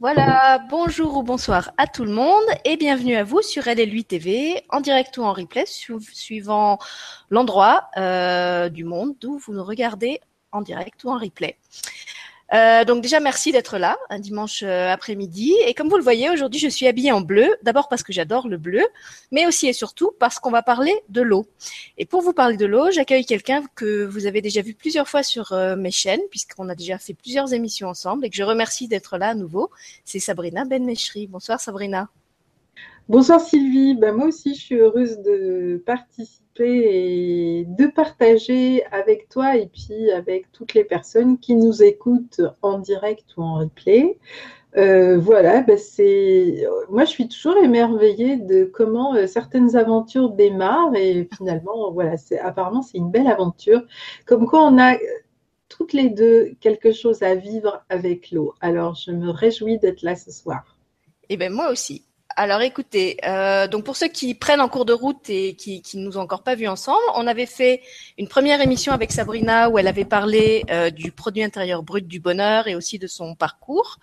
Voilà, bonjour ou bonsoir à tout le monde et bienvenue à vous sur LL8 TV, en direct ou en replay, suivant l'endroit euh, du monde d'où vous nous regardez en direct ou en replay. Euh, donc déjà merci d'être là un dimanche euh, après-midi. Et comme vous le voyez aujourd'hui je suis habillée en bleu d'abord parce que j'adore le bleu mais aussi et surtout parce qu'on va parler de l'eau. Et pour vous parler de l'eau j'accueille quelqu'un que vous avez déjà vu plusieurs fois sur euh, mes chaînes puisqu'on a déjà fait plusieurs émissions ensemble et que je remercie d'être là à nouveau. C'est Sabrina Benmeshri. Bonsoir Sabrina Bonsoir Sylvie, ben, moi aussi je suis heureuse de participer et de partager avec toi et puis avec toutes les personnes qui nous écoutent en direct ou en replay. Euh, voilà, c'est moi je suis toujours émerveillée de comment euh, certaines aventures démarrent et finalement voilà, apparemment c'est une belle aventure. Comme quoi on a toutes les deux quelque chose à vivre avec l'eau. Alors je me réjouis d'être là ce soir. Et eh ben moi aussi. Alors écoutez, euh, donc pour ceux qui prennent en cours de route et qui, qui nous ont encore pas vus ensemble, on avait fait une première émission avec Sabrina où elle avait parlé euh, du produit intérieur brut du bonheur et aussi de son parcours.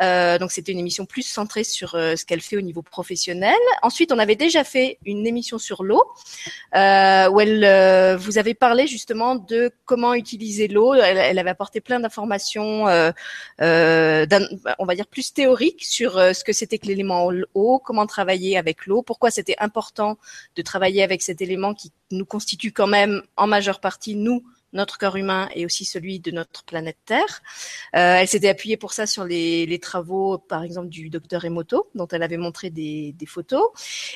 Euh, donc c'était une émission plus centrée sur euh, ce qu'elle fait au niveau professionnel. Ensuite, on avait déjà fait une émission sur l'eau euh, où elle euh, vous avait parlé justement de comment utiliser l'eau. Elle, elle, avait apporté plein d'informations, on va dire plus théoriques sur ce que c'était que l'élément eau, comment travailler avec l'eau, pourquoi c'était important de travailler avec cet élément qui nous constitue quand même en majeure partie nous notre corps humain et aussi celui de notre planète Terre. Euh, elle s'était appuyée pour ça sur les, les, travaux, par exemple, du docteur Emoto, dont elle avait montré des, des photos.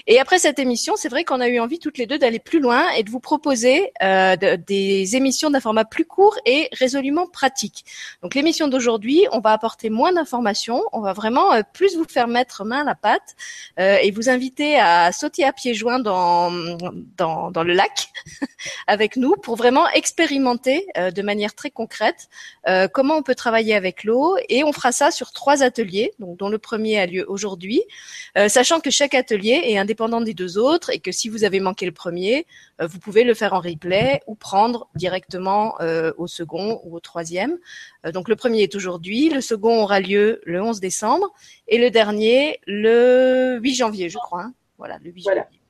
Et après cette émission, c'est vrai qu'on a eu envie toutes les deux d'aller plus loin et de vous proposer euh, de, des émissions d'un format plus court et résolument pratique. Donc l'émission d'aujourd'hui, on va apporter moins d'informations, on va vraiment euh, plus vous faire mettre main à la pâte euh, et vous inviter à sauter à pieds joints dans, dans, dans le lac avec nous pour vraiment expérimenter euh, de manière très concrète euh, comment on peut travailler avec l'eau et on fera ça sur trois ateliers, donc dont le premier a lieu aujourd'hui, euh, sachant que chaque atelier est indépendant des deux autres et que si vous avez manqué le premier, vous pouvez le faire en replay ou prendre directement au second ou au troisième. donc le premier est aujourd'hui, le second aura lieu le 11 décembre et le dernier le 8 janvier, je crois. Hein. Voilà, le 8 janvier.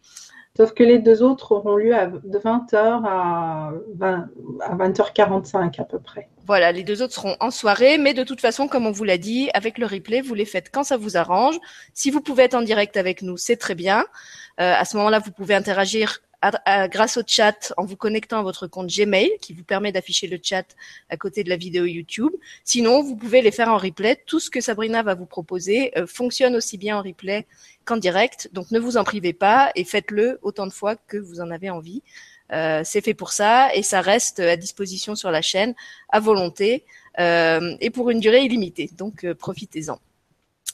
Sauf que les deux autres auront lieu de 20h à, 20, à 20h45 à peu près. Voilà, les deux autres seront en soirée, mais de toute façon, comme on vous l'a dit, avec le replay, vous les faites quand ça vous arrange. Si vous pouvez être en direct avec nous, c'est très bien. Euh, à ce moment-là, vous pouvez interagir grâce au chat en vous connectant à votre compte Gmail qui vous permet d'afficher le chat à côté de la vidéo YouTube. Sinon, vous pouvez les faire en replay. Tout ce que Sabrina va vous proposer euh, fonctionne aussi bien en replay qu'en direct. Donc ne vous en privez pas et faites-le autant de fois que vous en avez envie. Euh, c'est fait pour ça et ça reste à disposition sur la chaîne à volonté euh, et pour une durée illimitée. Donc profitez-en.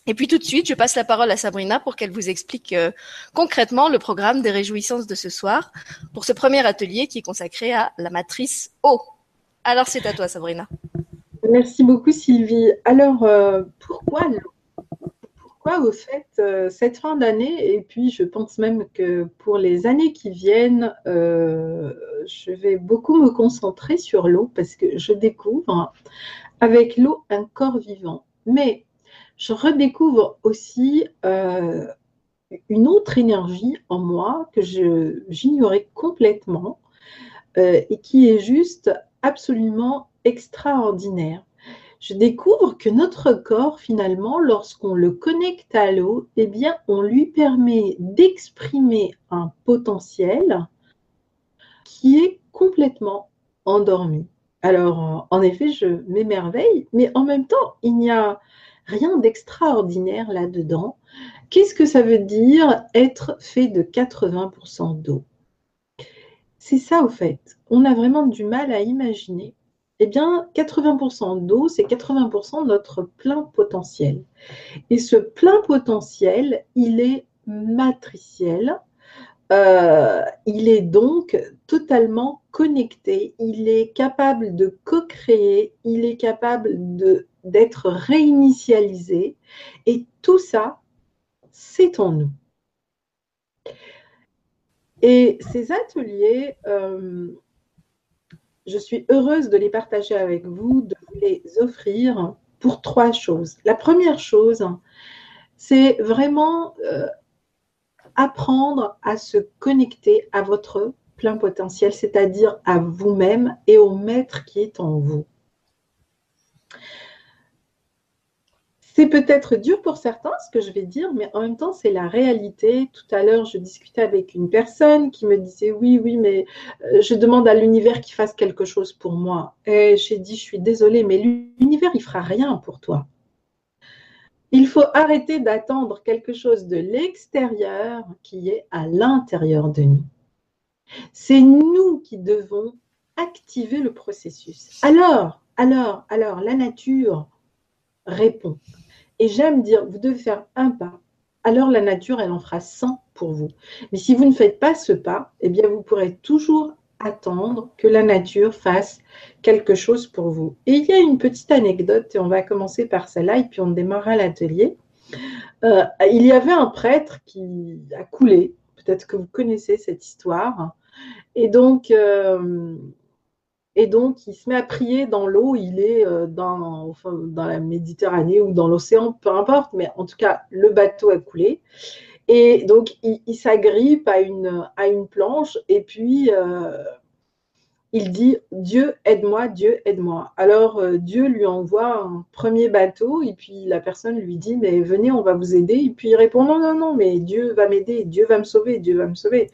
Et puis tout de suite, je passe la parole à Sabrina pour qu'elle vous explique euh, concrètement le programme des réjouissances de ce soir pour ce premier atelier qui est consacré à la matrice eau. Alors c'est à toi Sabrina. Merci beaucoup Sylvie. Alors euh, pourquoi Pourquoi au fait euh, cette fin d'année? Et puis je pense même que pour les années qui viennent, je vais beaucoup me concentrer sur l'eau parce que je découvre avec l'eau un corps vivant. Mais je redécouvre aussi euh, une autre énergie en moi que j'ignorais complètement euh, et qui est juste absolument extraordinaire. Je découvre que notre corps, finalement, lorsqu'on le connecte à l'eau, eh bien, on lui permet d'exprimer un potentiel qui est complètement endormi. Alors, en effet, je m'émerveille, mais en même temps, il n'y a rien d'extraordinaire là-dedans. Qu'est-ce que ça veut dire être fait de 80% d'eau? C'est ça au fait. On a vraiment du mal à imaginer. Eh bien, 80% d'eau, c'est 80% de notre plein potentiel. Et ce plein potentiel, il est matriciel. Euh, il est donc totalement connecté, il est capable de co-créer, il est capable de d'être réinitialisé. Et tout ça, c'est en nous. Et ces ateliers, euh, je suis heureuse de les partager avec vous, de vous les offrir pour trois choses. La première chose, c'est vraiment euh, apprendre à se connecter à votre plein potentiel, c'est-à-dire à vous-même et au maître qui est en vous. C'est peut-être dur pour certains ce que je vais dire, mais en même temps, c'est la réalité. Tout à l'heure, je discutais avec une personne qui me disait oui, oui, mais euh, je demande à l'univers qu'il fasse quelque chose pour moi. Et j'ai dit, je suis désolée, mais l'univers, il fera rien pour toi. Il faut arrêter d'attendre quelque chose de l'extérieur qui est à l'intérieur de nous. C'est nous qui devons activer le processus. Alors, alors, alors, la nature répond. Et j'aime dire, vous devez faire un pas. Alors la nature, elle en fera 100 pour vous. Mais si vous ne faites pas ce pas, eh bien, vous pourrez toujours attendre que la nature fasse quelque chose pour vous. Et il y a une petite anecdote, et on va commencer par celle-là, et puis on démarrera l'atelier. Euh, il y avait un prêtre qui a coulé, peut-être que vous connaissez cette histoire, et donc euh, et donc, il se met à prier dans l'eau. Il est euh, dans, la Méditerranée ou dans l'océan, peu importe. Mais en tout cas, le bateau a coulé. Et donc, il, s'agrippe à une, à une planche. Et puis, euh, il dit Dieu, aide-moi, Dieu, aide-moi. Alors euh, Dieu lui envoie un premier bateau et puis la personne lui dit Mais venez, on va vous aider. Et puis il répond Non, non, non, mais Dieu va m'aider, Dieu va me sauver, Dieu va me sauver.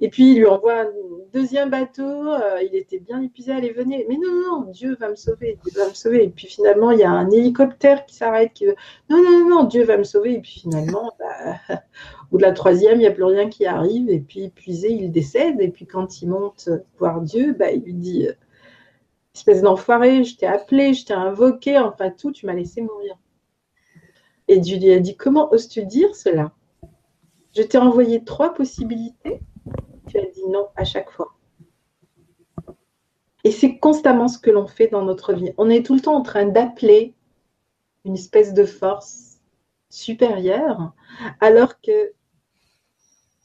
Et puis il lui envoie un deuxième bateau, euh, il était bien épuisé, allez, venez. Mais non, non, Dieu va me sauver, Dieu va me sauver. Et puis finalement, il y a un hélicoptère qui s'arrête, qui veut Non, non, non, non, Dieu va me sauver. Et puis finalement, bah, ou de la troisième, il n'y a plus rien qui arrive, et puis épuisé, il décède, et puis quand il monte voir Dieu, bah, il lui dit euh, Espèce d'enfoiré, je t'ai appelé, je t'ai invoqué, enfin tout, tu m'as laissé mourir. Et Dieu lui a dit Comment oses-tu dire cela? Je t'ai envoyé trois possibilités, tu as dit non à chaque fois. Et c'est constamment ce que l'on fait dans notre vie. On est tout le temps en train d'appeler une espèce de force supérieure, alors que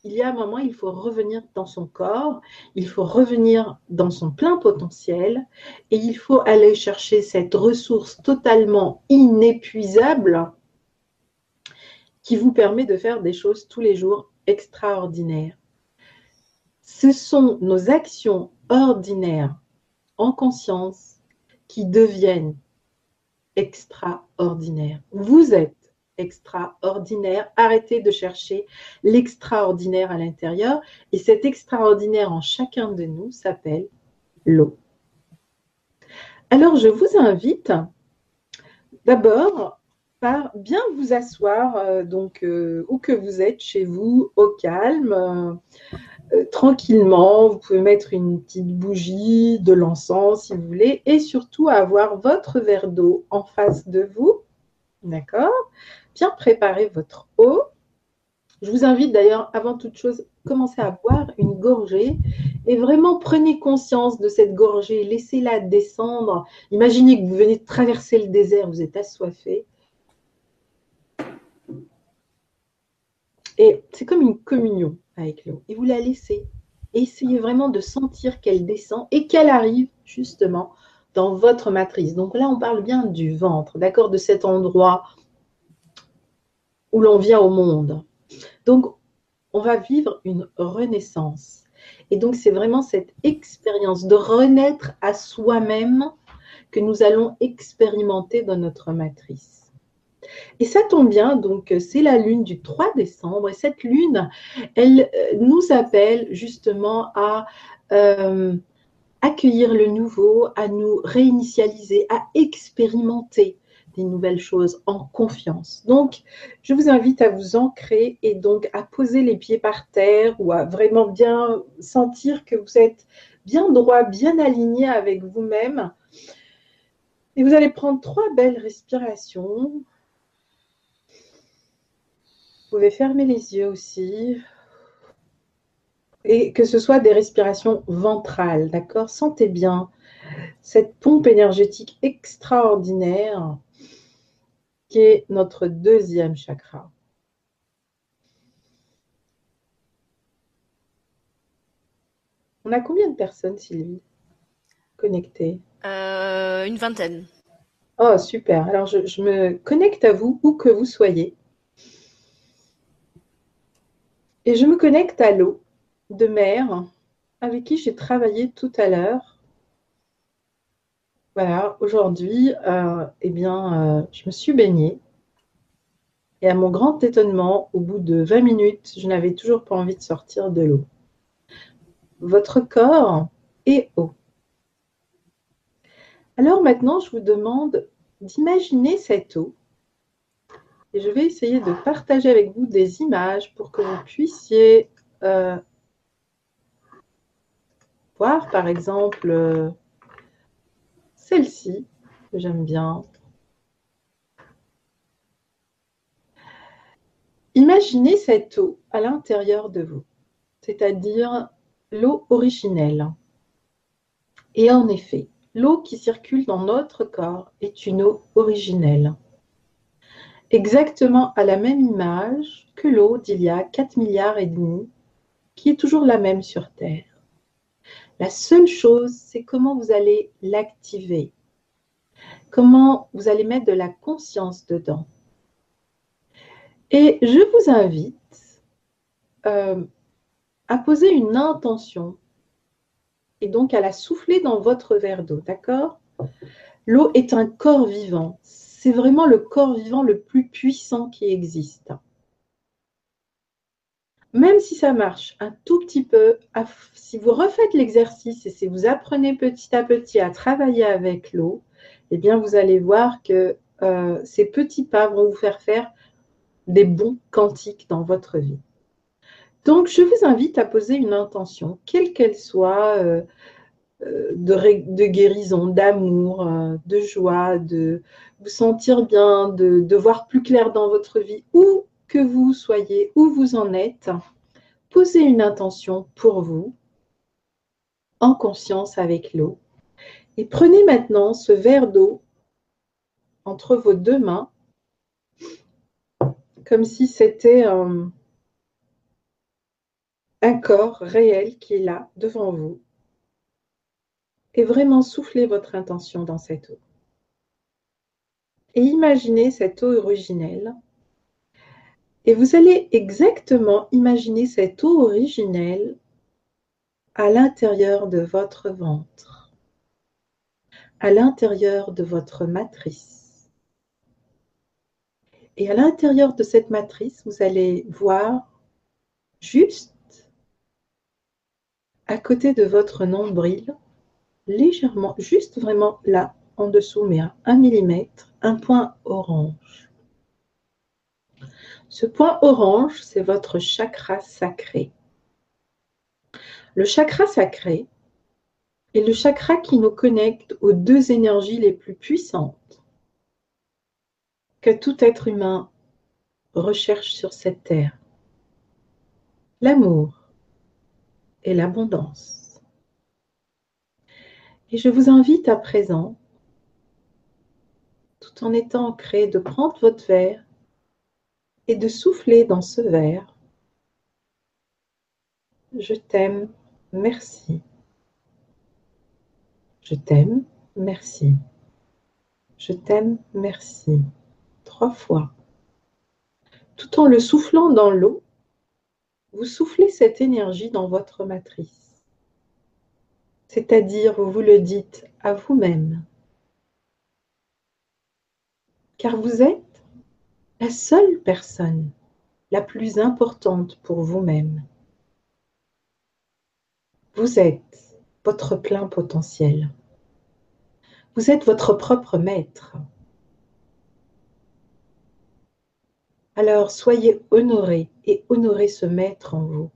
il y a un moment, il faut revenir dans son corps, il faut revenir dans son plein potentiel et il faut aller chercher cette ressource totalement inépuisable qui vous permet de faire des choses tous les jours extraordinaires. Ce sont nos actions ordinaires en conscience qui deviennent extraordinaires. Vous êtes extraordinaire. Arrêtez de chercher l'extraordinaire à l'intérieur. Et cet extraordinaire en chacun de nous s'appelle l'eau. Alors, je vous invite d'abord par bien vous asseoir, euh, donc euh, où que vous êtes, chez vous, au calme, euh, tranquillement. Vous pouvez mettre une petite bougie, de l'encens si vous voulez, et surtout avoir votre verre d'eau en face de vous. D'accord? Bien préparer votre eau. Je vous invite d'ailleurs, avant toute chose, commencez à boire une gorgée et vraiment prenez conscience de cette gorgée, laissez-la descendre. Imaginez que vous venez de traverser le désert, vous êtes assoiffé. Et c'est comme une communion avec l'eau. Et vous la laissez. essayez vraiment de sentir qu'elle descend et qu'elle arrive justement dans votre matrice. Donc là, on parle bien du ventre, d'accord, de cet endroit où l'on vient au monde. Donc, on va vivre une renaissance. Et donc, c'est vraiment cette expérience de renaître à soi-même que nous allons expérimenter dans notre matrice. Et ça tombe bien, donc c'est la lune du 3 décembre. Et cette lune, elle euh, nous appelle justement à euh, accueillir le nouveau, à nous réinitialiser, à expérimenter des nouvelles choses en confiance. Donc, je vous invite à vous ancrer et donc à poser les pieds par terre ou à vraiment bien sentir que vous êtes bien droit, bien aligné avec vous-même. Et vous allez prendre trois belles respirations. Vous pouvez fermer les yeux aussi. Et que ce soit des respirations ventrales, d'accord? Sentez bien cette pompe énergétique extraordinaire qui est notre deuxième chakra. On a combien de personnes, Sylvie, connectées? Euh, Une vingtaine. Oh, super. Alors, je, je me connecte à vous, où que vous soyez. Et je me connecte à l'eau de mer avec qui j'ai travaillé tout à l'heure. Voilà, aujourd'hui, euh, eh bien, euh, je me suis baignée. Et à mon grand étonnement, au bout de 20 minutes, je n'avais toujours pas envie de sortir de l'eau. Votre corps est eau. Alors maintenant, je vous demande d'imaginer cette eau. Et je vais essayer de partager avec vous des images pour que vous puissiez euh, voir, par exemple, celle-ci, que j'aime bien. Imaginez cette eau à l'intérieur de vous, c'est-à-dire l'eau originelle. Et en effet, l'eau qui circule dans notre corps est une eau originelle. Exactement à la même image que l'eau d'il y a 4 milliards et demi, qui est toujours la même sur Terre. La seule chose, c'est comment vous allez l'activer, comment vous allez mettre de la conscience dedans. Et je vous invite euh, à poser une intention et donc à la souffler dans votre verre d'eau, d'accord? L'eau est un corps vivant. C'est vraiment le corps vivant le plus puissant qui existe même si ça marche un tout petit peu, si vous refaites l'exercice et si vous apprenez petit à petit à travailler avec l'eau, eh bien, vous allez voir que euh, ces petits pas vont vous faire faire des bons quantiques dans votre vie. Donc, je vous invite à poser une intention, quelle qu'elle soit, euh, euh, de, guérison, d'amour, de joie, de vous sentir bien, de, de voir plus clair dans votre vie, ou que vous soyez, où vous en êtes, posez une intention pour vous, en conscience avec l'eau. Et prenez maintenant ce verre d'eau entre vos deux mains, comme si c'était un, corps réel qui est là devant vous. Et vraiment soufflez votre intention dans cette eau. Et imaginez cette eau originelle et vous allez exactement imaginer cette eau originelle à l'intérieur de votre ventre, à l'intérieur de votre matrice. Et à l'intérieur de cette matrice, vous allez voir juste à côté de votre nombril, légèrement, juste vraiment là, en dessous, mais à 1 mm, un point orange. Ce point orange, c'est votre chakra sacré. Le chakra sacré est le chakra qui nous connecte aux deux énergies les plus puissantes que tout être humain recherche sur cette terre. L'amour et l'abondance. Et je vous invite à présent, tout en étant ancré, de prendre votre verre et de souffler dans ce verre. Je t'aime, merci. Je t'aime, merci. Je t'aime, merci. Trois fois. Tout en le soufflant dans l'eau, vous soufflez cette énergie dans votre matrice. C'est-à-dire, vous vous le dites à vous-même. Car vous êtes la seule personne la plus importante pour vous-même. Vous êtes votre plein potentiel. Vous êtes votre propre maître. Alors soyez honoré et honorez ce maître en vous.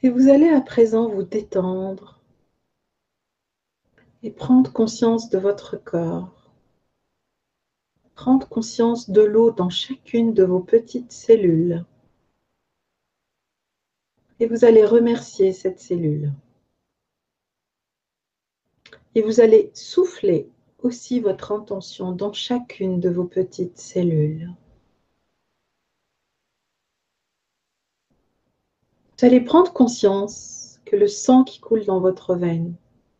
Et vous allez à présent vous détendre et prendre conscience de votre corps. Prendre conscience de l'eau dans chacune de vos petites cellules. Et vous allez remercier cette cellule. Et vous allez souffler aussi votre intention dans chacune de vos petites cellules. Vous allez prendre conscience que le sang qui coule dans votre veine,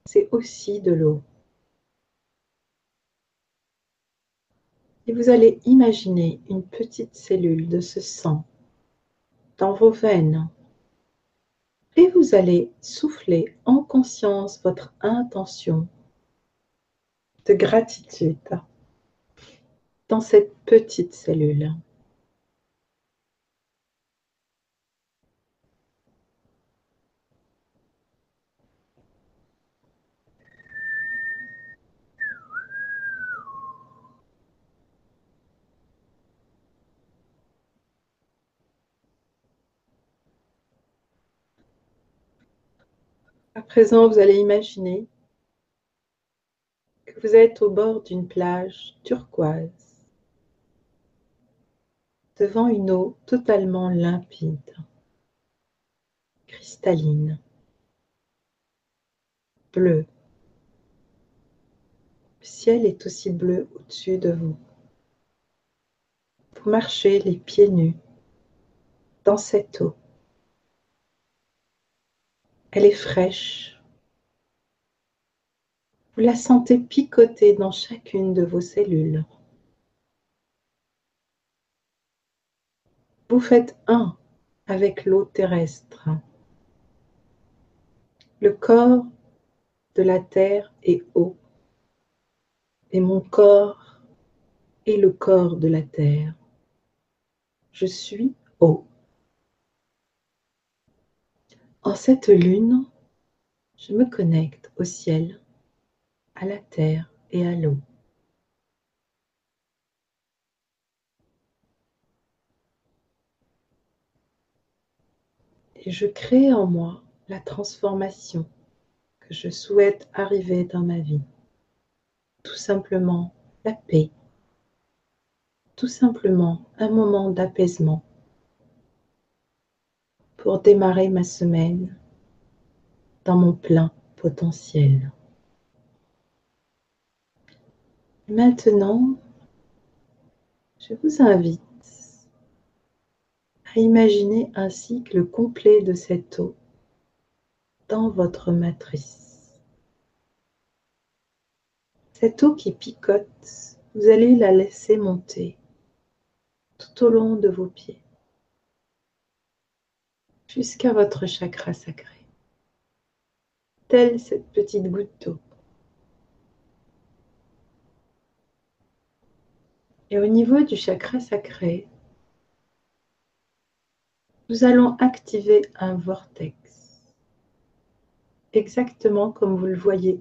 c'est aussi de l'eau. Et vous allez imaginer une petite cellule de ce sang dans vos veines. Et vous allez souffler en conscience votre intention de gratitude dans cette petite cellule. À présent, vous allez imaginer que vous êtes au bord d'une plage turquoise, devant une eau totalement limpide, cristalline, bleue. Le ciel est aussi bleu au-dessus de vous. Vous marchez les pieds nus dans cette eau. Elle est fraîche. Vous la sentez picoter dans chacune de vos cellules. Vous faites un avec l'eau terrestre. Le corps de la terre est eau et mon corps est le corps de la terre. Je suis eau. En cette lune, je me connecte au ciel, à la terre et à l'eau. Et je crée en moi la transformation que je souhaite arriver dans ma vie. Tout simplement la paix. Tout simplement un moment d'apaisement démarrer ma semaine dans mon plein potentiel. Maintenant, je vous invite à imaginer un cycle complet de cette eau dans votre matrice. Cette eau qui picote, vous allez la laisser monter tout au long de vos pieds jusqu'à votre chakra sacré, telle cette petite goutte d'eau. Et au niveau du chakra sacré, nous allons activer un vortex, exactement comme vous le voyez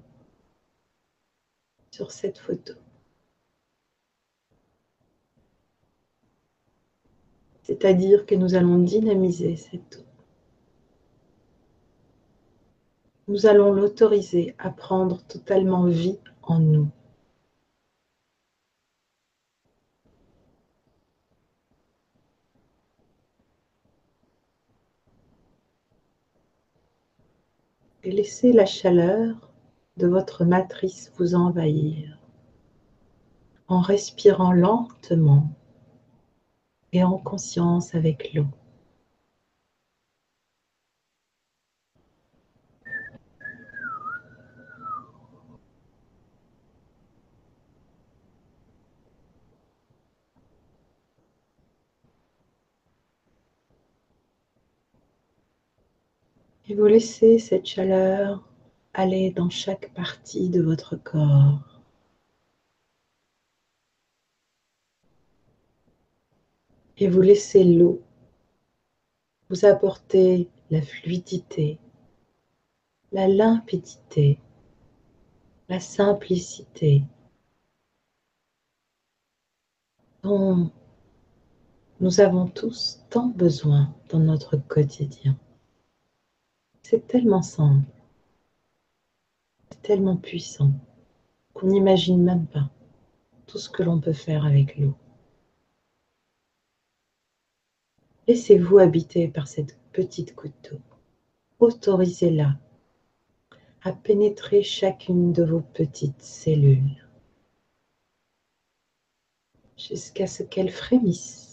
sur cette photo. C'est-à-dire que nous allons dynamiser cette eau. Nous allons l'autoriser à prendre totalement vie en nous. Et laissez la chaleur de votre matrice vous envahir en respirant lentement et en conscience avec l'eau. Vous laissez cette chaleur aller dans chaque partie de votre corps. Et vous laissez l'eau vous apporter la fluidité, la limpidité, la simplicité dont nous avons tous tant besoin dans notre quotidien. C'est tellement simple, tellement puissant qu'on n'imagine même pas tout ce que l'on peut faire avec l'eau. Laissez-vous habiter par cette petite goutte d'eau. Autorisez-la à pénétrer chacune de vos petites cellules jusqu'à ce qu'elles frémissent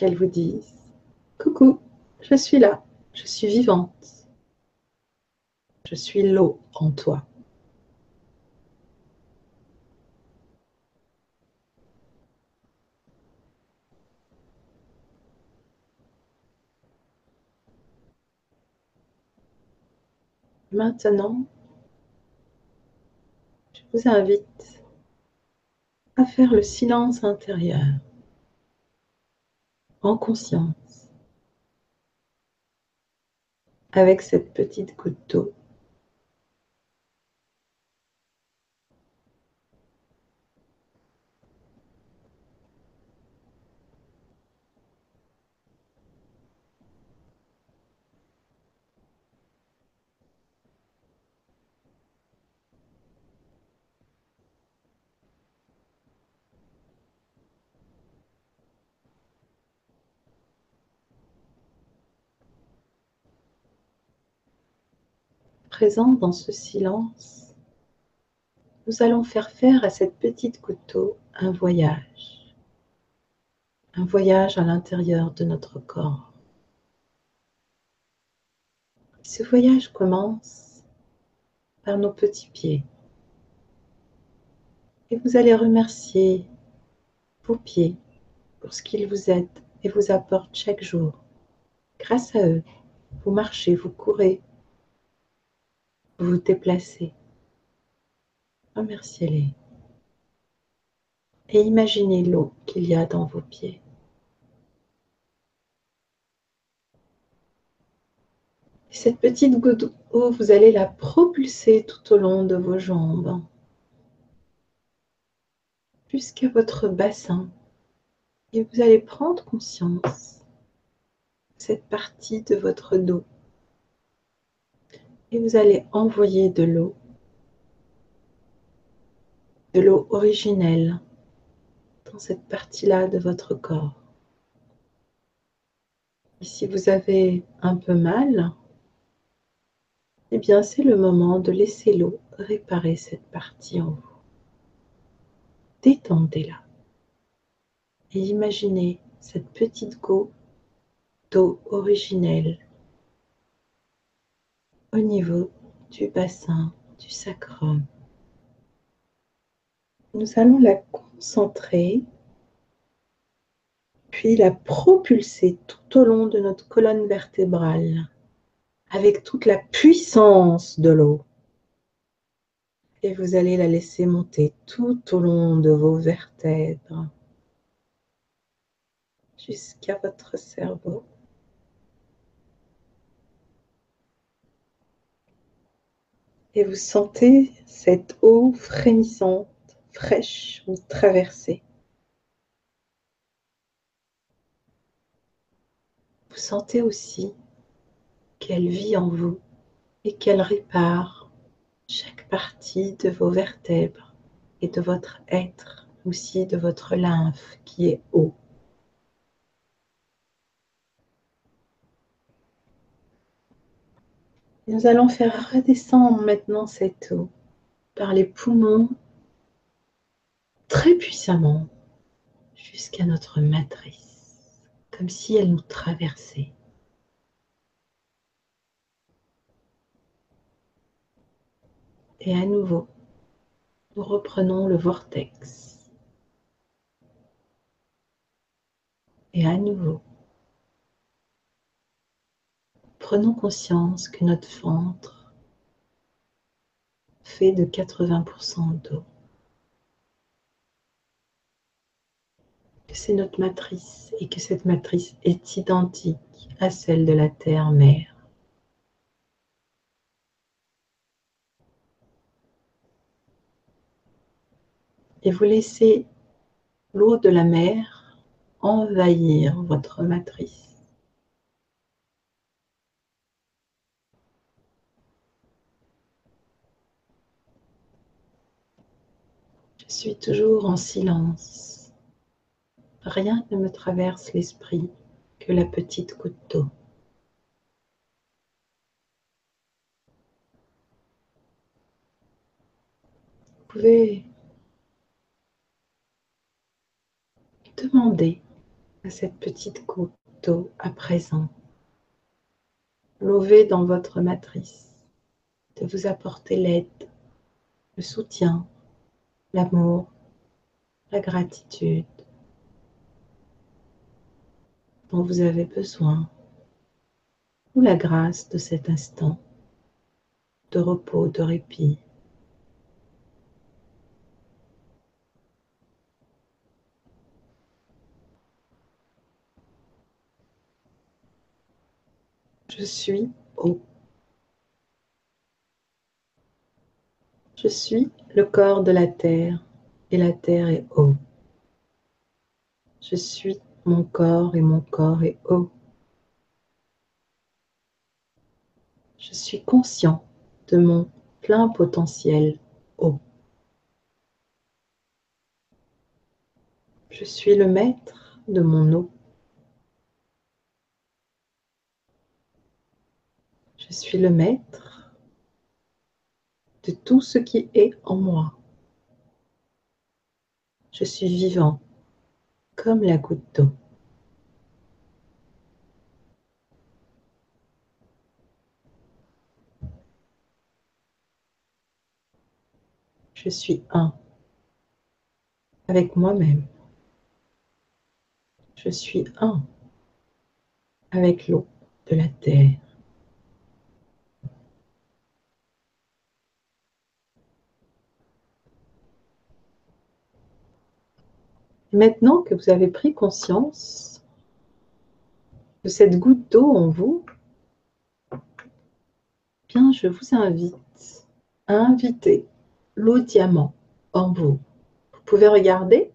qu'elle vous dise Coucou, je suis là, je suis vivante. Je suis l'eau en toi. Maintenant, je vous invite à faire le silence intérieur en conscience. Avec cette petite goutte d'eau présent dans ce silence, nous allons faire faire à cette petite couteau un voyage, un voyage à l'intérieur de notre corps. Ce voyage commence par nos petits pieds. Et vous allez remercier vos pieds pour ce qu'ils vous aident et vous apportent chaque jour. Grâce à eux, vous marchez, vous courez, vous déplacez. Remerciez-les. Et imaginez l'eau qu'il y a dans vos pieds. cette petite goutte d'eau, vous allez la propulser tout au long de vos jambes jusqu'à votre bassin. Et vous allez prendre conscience de cette partie de votre dos et vous allez envoyer de l'eau, de l'eau originelle dans cette partie-là de votre corps. Et si vous avez un peu mal, eh bien c'est le moment de laisser l'eau réparer cette partie en vous. Détendez-la et imaginez cette petite goutte d'eau originelle au niveau du bassin du sacrum. Nous allons la concentrer, puis la propulser tout au long de notre colonne vertébrale avec toute la puissance de l'eau. Et vous allez la laisser monter tout au long de vos vertèbres jusqu'à votre cerveau. Et vous sentez cette eau frémissante, fraîche vous traverser. Vous sentez aussi qu'elle vit en vous et qu'elle répare chaque partie de vos vertèbres et de votre être, aussi de votre lymphe qui est eau. Nous allons faire redescendre maintenant cette eau par les poumons très puissamment jusqu'à notre matrice, comme si elle nous traversait. Et à nouveau, nous reprenons le vortex. Et à nouveau, prenons conscience que notre ventre fait de 80% d'eau. Que c'est notre matrice et que cette matrice est identique à celle de la terre-mère. Et vous laissez l'eau de la mer envahir votre matrice. Suis toujours en silence. Rien ne me traverse l'esprit que la petite goutte d'eau. Vous pouvez demander à cette petite goutte d'eau à présent, levée dans votre matrice, de vous apporter l'aide, le soutien, l'amour, la gratitude dont vous avez besoin, ou la grâce de cet instant de repos, de répit. Je suis eau. Je suis le corps de la terre et la terre est eau. Je suis mon corps et mon corps est eau. Je suis conscient de mon plein potentiel eau. Je suis le maître de mon eau. Je suis le maître de tout ce qui est en moi. Je suis vivant comme la goutte d'eau. Je suis un avec moi-même. Je suis un avec l'eau de la terre. Maintenant que vous avez pris conscience de cette goutte d'eau en vous, bien je vous invite à inviter l'eau diamant en vous. Vous pouvez regarder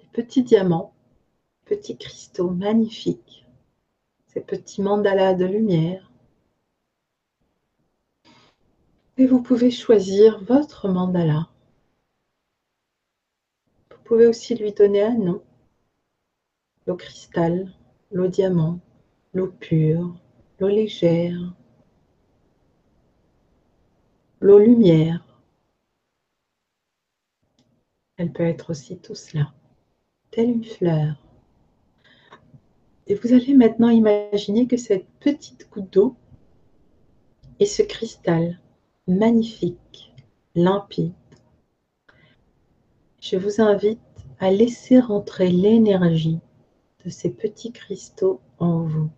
les petits diamants, petits cristaux magnifiques, ces petits mandalas de lumière. Et vous pouvez choisir votre mandala pouvez aussi lui donner un nom. L'eau cristal, l'eau diamant, l'eau pure, l'eau légère, l'eau lumière. Elle peut être aussi tout cela, telle une fleur. Et vous allez maintenant imaginer que cette petite goutte d'eau et ce cristal magnifique, limpide, je vous invite à laisser rentrer l'énergie de ces petits cristaux en vous.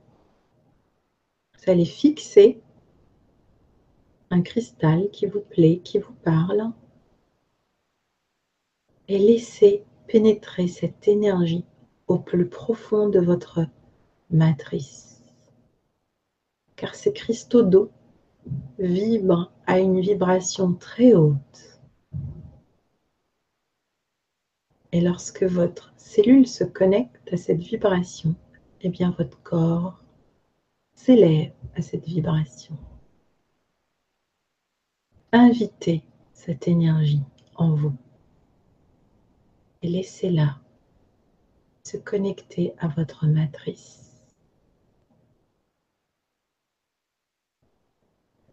Vous allez fixer un cristal qui vous plaît, qui vous parle, et laisser pénétrer cette énergie au plus profond de votre matrice. Car ces cristaux d'eau vibrent à une vibration très haute Et lorsque votre cellule se connecte à cette vibration, eh bien votre corps s'élève à cette vibration. Invitez cette énergie en vous et laissez-la se connecter à votre matrice.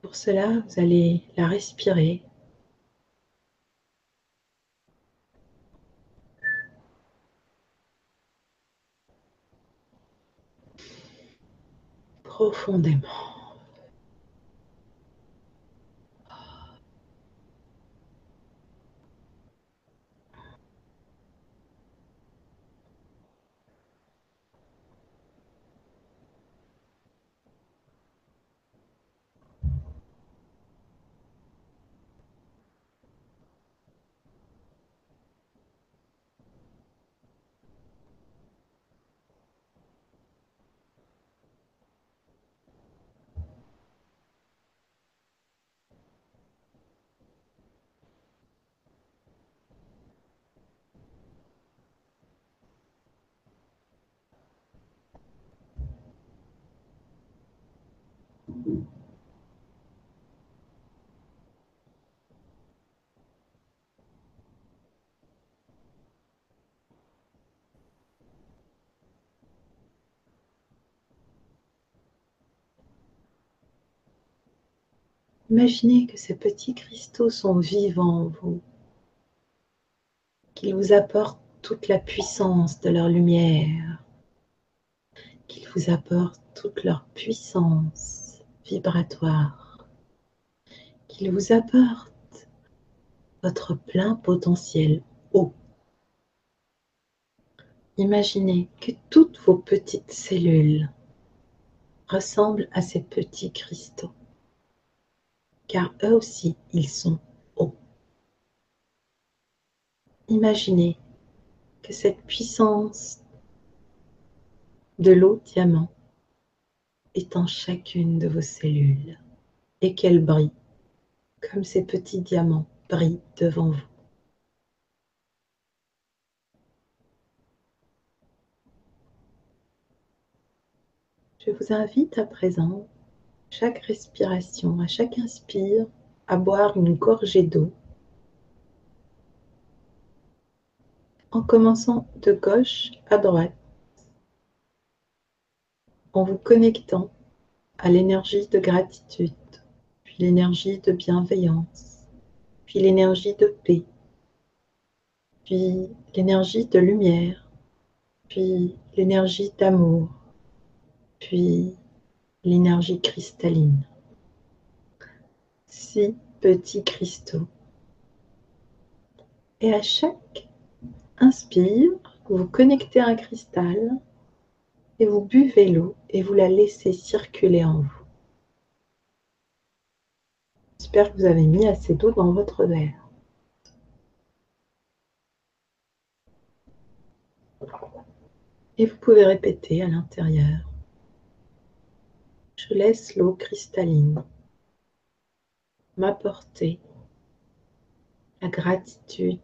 Pour cela, vous allez la respirer profondément. Imaginez que ces petits cristaux sont vivants en vous, qu'ils vous apportent toute la puissance de leur lumière, qu'ils vous apportent toute leur puissance vibratoire, qu'ils vous apportent votre plein potentiel haut. Imaginez que toutes vos petites cellules ressemblent à ces petits cristaux, car eux aussi, ils sont hauts. Imaginez que cette puissance de l'eau diamant est en chacune de vos cellules et qu'elle brille comme ces petits diamants brillent devant vous. Je vous invite à présent, chaque respiration, à chaque inspire, à boire une gorgée d'eau. En commençant de gauche à droite, en vous connectant à l'énergie de gratitude, puis l'énergie de bienveillance, puis l'énergie de paix, puis l'énergie de lumière, puis l'énergie d'amour, puis l'énergie cristalline. Six petits cristaux. Et à chaque inspire, vous connectez un cristal et vous buvez l'eau et vous la laissez circuler en vous. J'espère que vous avez mis assez d'eau dans votre verre. Et vous pouvez répéter à l'intérieur. Je laisse l'eau cristalline m'apporter la gratitude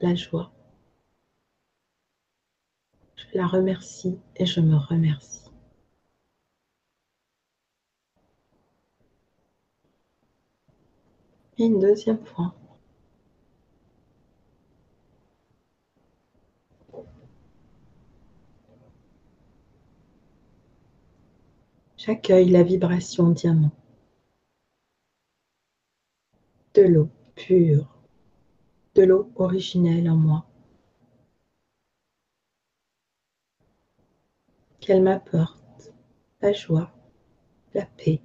la joie. Je la remercie et je me remercie. Et une deuxième fois. J'accueille la vibration diamant de l'eau pure de l'eau originelle en moi. Qu'elle m'apporte la joie, la paix,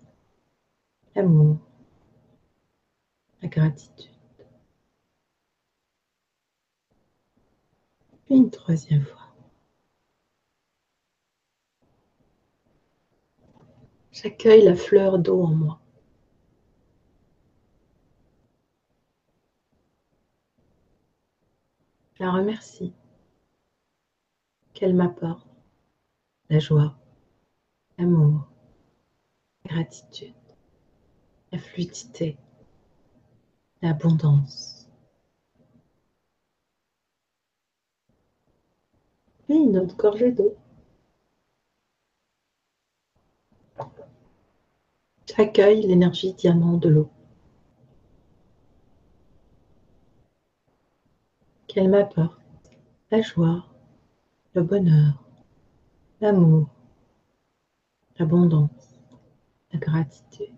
l'amour, la gratitude. Une troisième fois. J'accueille la fleur d'eau en moi. la remercie, qu'elle m'apporte la joie, l'amour, la gratitude, la fluidité, l'abondance. Et une autre gorgée d'eau. J'accueille l'énergie diamant de l'eau. qu'elle m'apporte la joie, le bonheur, l'amour, l'abondance, la gratitude.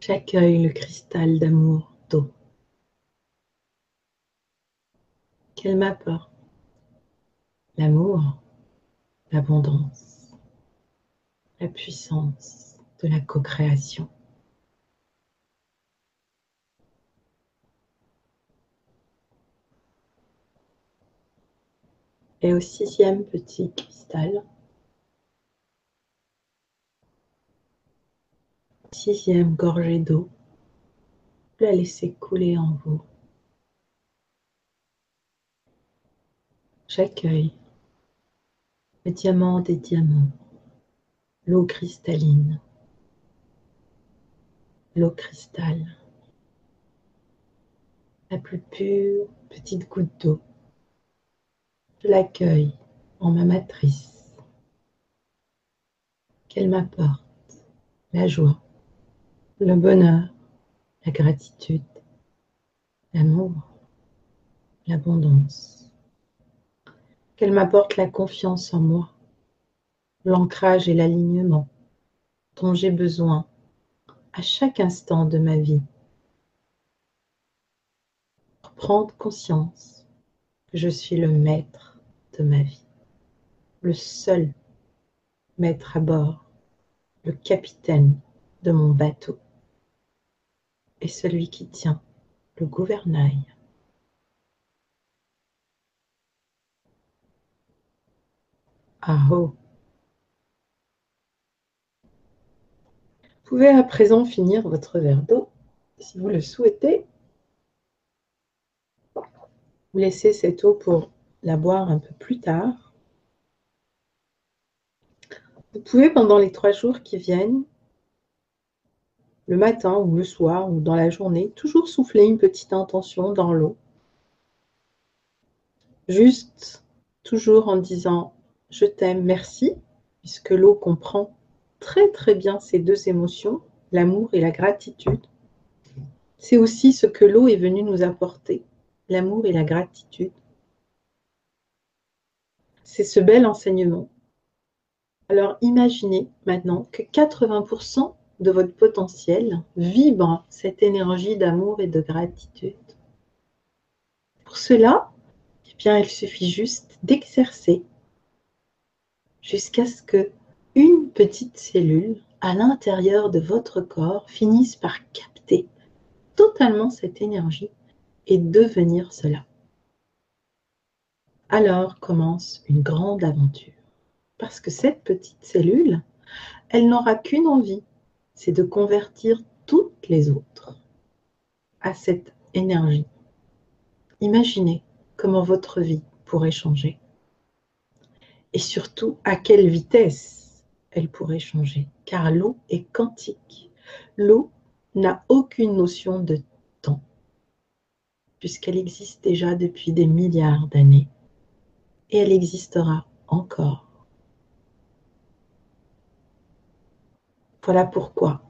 J'accueille le cristal d'amour d'eau qu'elle m'apporte l'amour, l'abondance, la puissance de la co-création. Et au sixième petit cristal, sixième gorgée d'eau, la laissez couler en vous. J'accueille le diamant des diamants l'eau cristalline, l'eau cristal, la plus pure petite goutte d'eau. Je l'accueille en ma matrice, qu'elle m'apporte la joie, le bonheur, la gratitude, l'amour, l'abondance, qu'elle m'apporte la confiance en moi, l'ancrage et l'alignement dont j'ai besoin à chaque instant de ma vie prendre conscience que je suis le maître de ma vie, le seul maître à bord, le capitaine de mon bateau et celui qui tient le gouvernail. Ah oh. Vous pouvez à présent finir votre verre d'eau si vous le souhaitez. Vous laissez cette eau pour la boire un peu plus tard. Vous pouvez pendant les trois jours qui viennent, le matin ou le soir ou dans la journée, toujours souffler une petite intention dans l'eau. Juste, toujours en disant je t'aime, merci, puisque l'eau comprend très très bien ces deux émotions, l'amour et la gratitude. C'est aussi ce que l'eau est venue nous apporter, l'amour et la gratitude. C'est ce bel enseignement. Alors imaginez maintenant que 80% de votre potentiel vibre cette énergie d'amour et de gratitude. Pour cela, eh bien, il suffit juste d'exercer jusqu'à ce que une petite cellule à l'intérieur de votre corps finisse par capter totalement cette énergie et devenir cela. Alors commence une grande aventure. Parce que cette petite cellule, elle n'aura qu'une envie, c'est de convertir toutes les autres à cette énergie. Imaginez comment votre vie pourrait changer et surtout à quelle vitesse elle pourrait changer, car l'eau est quantique. L'eau n'a aucune notion de temps, puisqu'elle existe déjà depuis des milliards d'années, et elle existera encore. Voilà pourquoi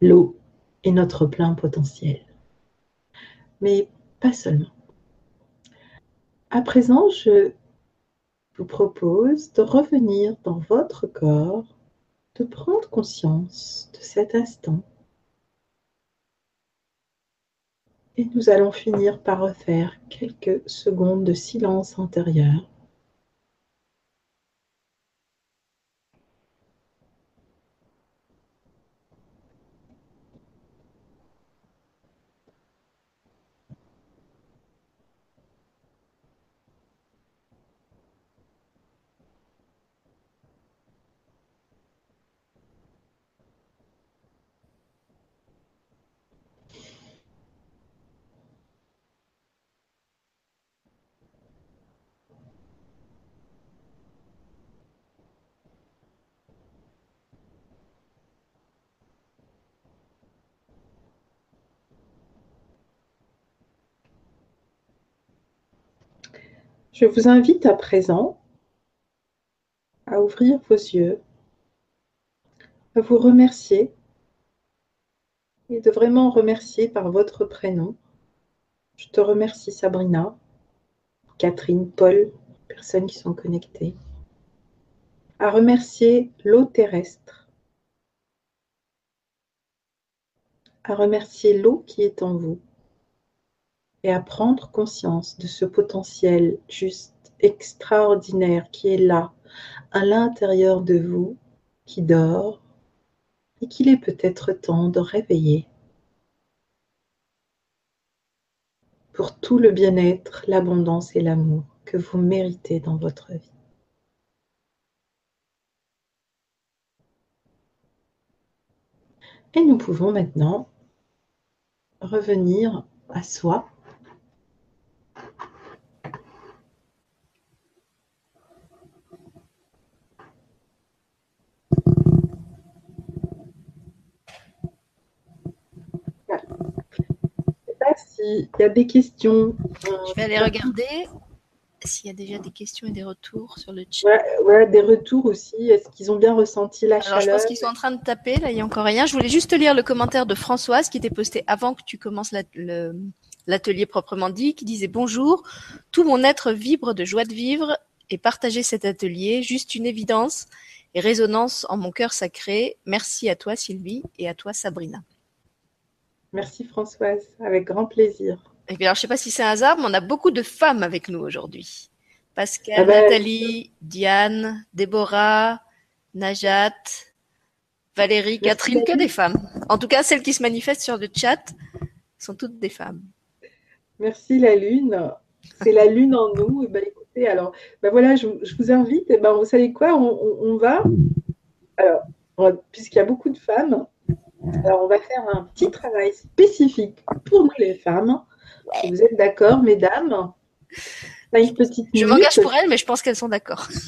l'eau est notre plein potentiel. Mais pas seulement. À présent, je vous propose de revenir dans votre corps, de prendre conscience de cet instant. Et nous allons finir par refaire quelques secondes de silence intérieur. Je vous invite à présent à ouvrir vos yeux, à vous remercier et de vraiment remercier par votre prénom. Je te remercie Sabrina, Catherine, Paul, personnes qui sont connectées. À remercier l'eau terrestre. À remercier l'eau qui est en vous et à prendre conscience de ce potentiel juste extraordinaire qui est là, à l'intérieur de vous, qui dort, et qu'il est peut-être temps de réveiller pour tout le bien-être, l'abondance et l'amour que vous méritez dans votre vie. Et nous pouvons maintenant revenir à soi s'il y a des questions. Je vais aller regarder s'il y a déjà des questions et des retours sur le chat. Ouais, des retours aussi. Est-ce qu'ils ont bien ressenti la chaleur Je pense qu'ils sont en train de taper. Là, il n'y a encore rien. Je voulais juste lire le commentaire de Françoise qui était posté avant que tu commences l'atelier proprement dit, qui disait bonjour. Tout mon être vibre de joie de vivre et partager cet atelier. Juste une évidence et résonance en mon cœur sacré. Merci à toi Sylvie et à toi Sabrina. Merci Françoise, avec grand plaisir. Et puis alors, je sais pas si c'est un hasard, mais on a beaucoup de femmes avec nous aujourd'hui. Pascal, Ah ben, Nathalie, Diane, Déborah, Najat, Valérie, Merci, Catherine, que des femmes. En tout cas, celles qui se manifestent sur le chat sont toutes des femmes. Merci la lune. C'est la lune en nous. Et ben, écoutez, alors, ben voilà, je, je vous invite. Et ben, vous savez quoi on, on- on va, alors, on va- puisqu'il y a beaucoup de femmes, alors on va faire un petit travail spécifique pour nous les femmes. Vous êtes d'accord, mesdames? Une petite Je m'engage pour elles, mais je pense qu'elles sont d'accord.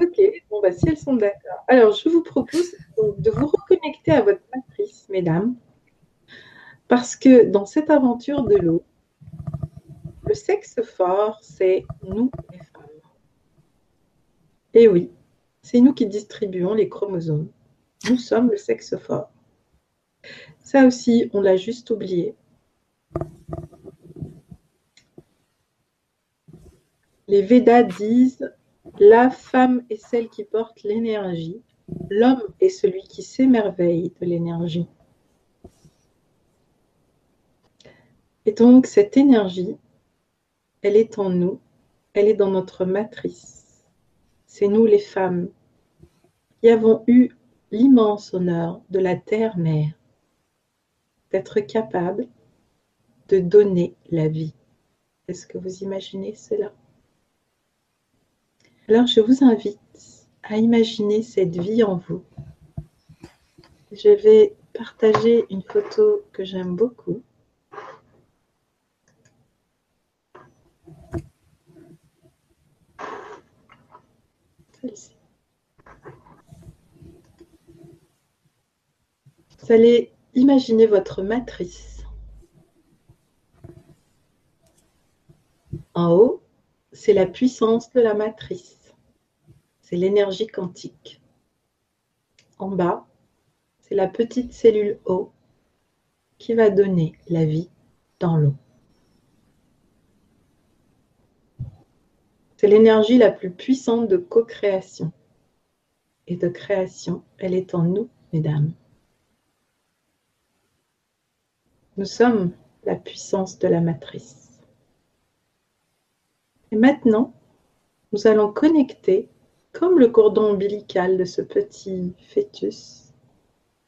Ok, bon, bah, si elles sont d'accord. Alors, je vous propose donc de vous reconnecter à votre matrice, mesdames, parce que dans cette aventure de l'eau, le sexe fort, c'est nous, les femmes. Et oui, c'est nous qui distribuons les chromosomes. Nous sommes le sexe fort. Ça aussi, on l'a juste oublié. Les Védas disent la femme est celle qui porte l'énergie, l'homme est celui qui s'émerveille de l'énergie. Et donc cette énergie, elle est en nous, elle est dans notre matrice. C'est nous les femmes qui avons eu l'immense honneur de la terre-mère, d'être capables de donner la vie. Est-ce que vous imaginez cela? Alors, je vous invite à imaginer cette vie en vous. Je vais partager une photo que j'aime beaucoup. Celle-ci. Vous allez imaginer votre matrice. En haut, c'est la puissance de la matrice. C'est l'énergie quantique. En bas, c'est la petite cellule O qui va donner la vie dans l'eau. C'est l'énergie la plus puissante de co-création et de création. Elle est en nous, mesdames. Nous sommes la puissance de la matrice. Et maintenant, nous allons connecter, comme le cordon ombilical de ce petit fœtus,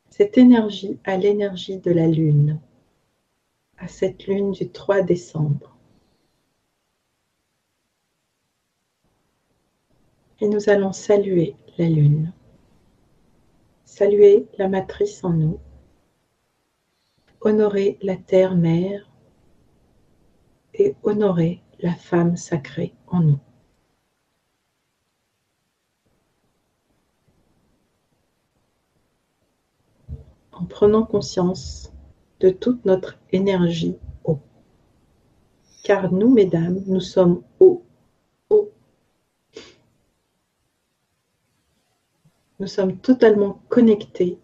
cette énergie à l'énergie de la Lune, à cette Lune du 3 décembre. Et nous allons saluer la Lune, saluer la matrice en nous, honorer la Terre-Mère et honorer la femme sacrée en nous. En prenant conscience de toute notre énergie eau. Car nous, mesdames, nous sommes eau. Nous sommes totalement connectés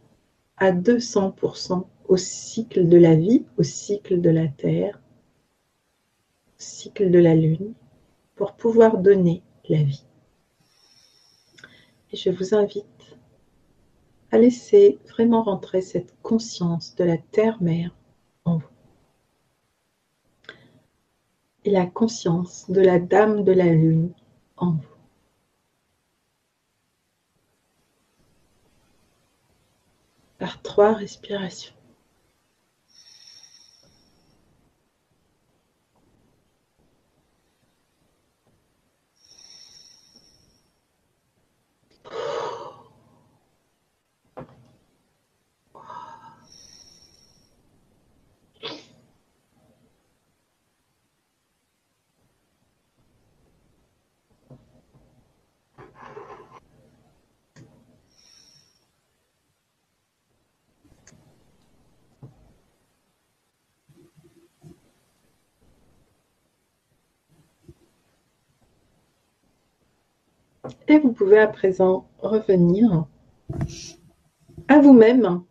à 200% au cycle de la vie, au cycle de la Terre, au cycle de la Lune, pour pouvoir donner la vie. Et je vous invite à laisser vraiment rentrer cette conscience de la Terre-Mère en vous. Et la conscience de la Dame de la Lune en vous. Par trois respirations. Et vous pouvez à présent revenir à vous-même.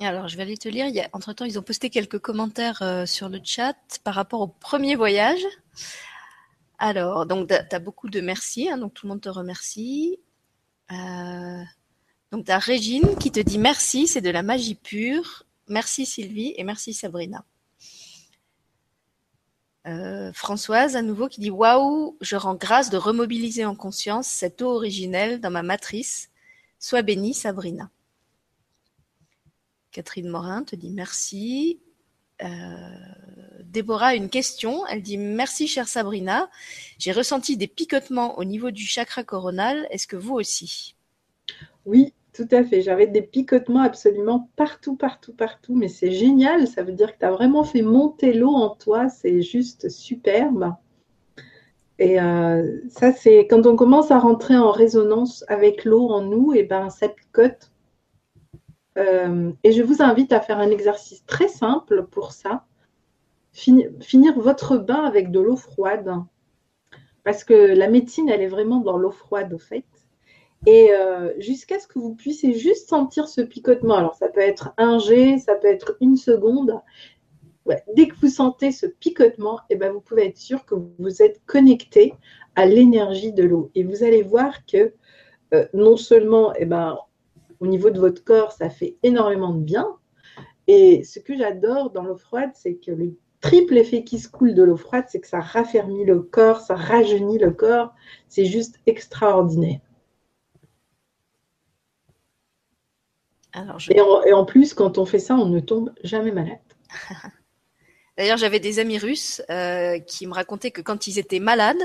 Alors, je vais aller te lire. Entre-temps, ils ont posté quelques commentaires euh, sur le chat par rapport au premier voyage. Alors, donc, tu as beaucoup de merci, hein, donc tout le monde te remercie. Euh, Donc, tu as Régine qui te dit merci, c'est de la magie pure. Merci Sylvie et merci Sabrina. Euh, Françoise, à nouveau, qui dit Waouh, je rends grâce de remobiliser en conscience cette eau originelle dans ma matrice. Sois bénie, Sabrina. Catherine Morin te dit merci. Euh, Déborah a une question. Elle dit Merci, chère Sabrina. J'ai ressenti des picotements au niveau du chakra coronal. Est-ce que vous aussi? Oui, tout à fait. J'avais des picotements absolument partout, partout, partout. Mais c'est génial. Ça veut dire que tu as vraiment fait monter l'eau en toi. C'est juste superbe. Et euh, ça, c'est quand on commence à rentrer en résonance avec l'eau en nous, et ben ça picote. Euh, et je vous invite à faire un exercice très simple pour ça. finir votre bain avec de l'eau froide. Parce que la médecine, elle est vraiment dans l'eau froide, au fait et euh, jusqu'à ce que vous puissiez juste sentir ce picotement. Alors, ça peut être un G, ça peut être une seconde. Dès que vous sentez ce picotement, eh ben, vous pouvez être sûr que vous êtes connecté à l'énergie de l'eau. Et vous allez voir que euh, non seulement eh ben, au niveau de votre corps, ça fait énormément de bien. Et ce que j'adore dans l'eau froide, c'est que le triple effet qui se coule de l'eau froide, c'est que ça raffermit le corps, ça rajeunit le corps. C'est juste extraordinaire. Et, en, plus, quand on fait ça, on ne tombe jamais malade. D'ailleurs, j'avais des amis russes euh, qui me racontaient que quand ils étaient malades,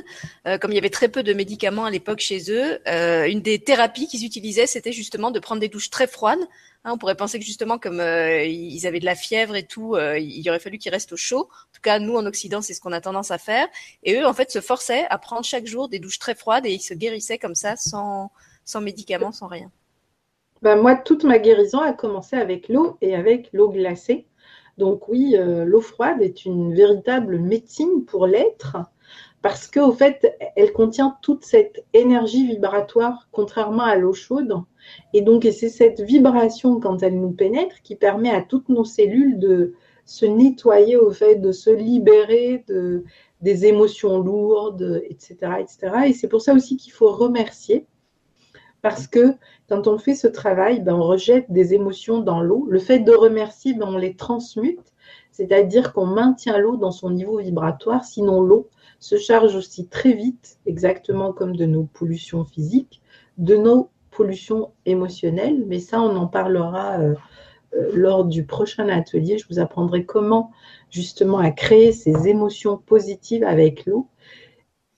euh, comme il y avait très peu de médicaments à l'époque chez eux, euh, une des thérapies qu'ils utilisaient, c'était justement de prendre des douches très froides. Hein, on pourrait penser que justement, comme ils avaient de la fièvre et tout, il aurait fallu qu'ils restent au chaud. En tout cas, nous en Occident, c'est ce qu'on a tendance à faire. Et eux, en fait, se forçaient à prendre chaque jour des douches très froides et ils se guérissaient comme ça, sans, sans médicaments, sans rien. Ben, moi, toute ma guérison a commencé avec l'eau et avec l'eau glacée. Donc oui, euh, l'eau froide est une véritable médecine pour l'être parce qu'au fait, elle contient toute cette énergie vibratoire, contrairement à l'eau chaude. Et donc, c'est cette vibration, quand elle nous pénètre, qui permet à toutes nos cellules de se nettoyer, au fait, de se libérer de, des émotions lourdes, etc. etc. Et c'est pour ça aussi qu'il faut remercier parce que quand on fait ce travail, ben, on rejette des émotions dans l'eau. Le fait de remercier, ben, on les transmute, c'est-à-dire qu'on maintient l'eau dans son niveau vibratoire, sinon l'eau se charge aussi très vite, exactement comme de nos pollutions physiques, de nos pollutions émotionnelles. Mais ça, on en parlera euh, euh, lors du prochain atelier. Je vous apprendrai comment justement à créer ces émotions positives avec l'eau.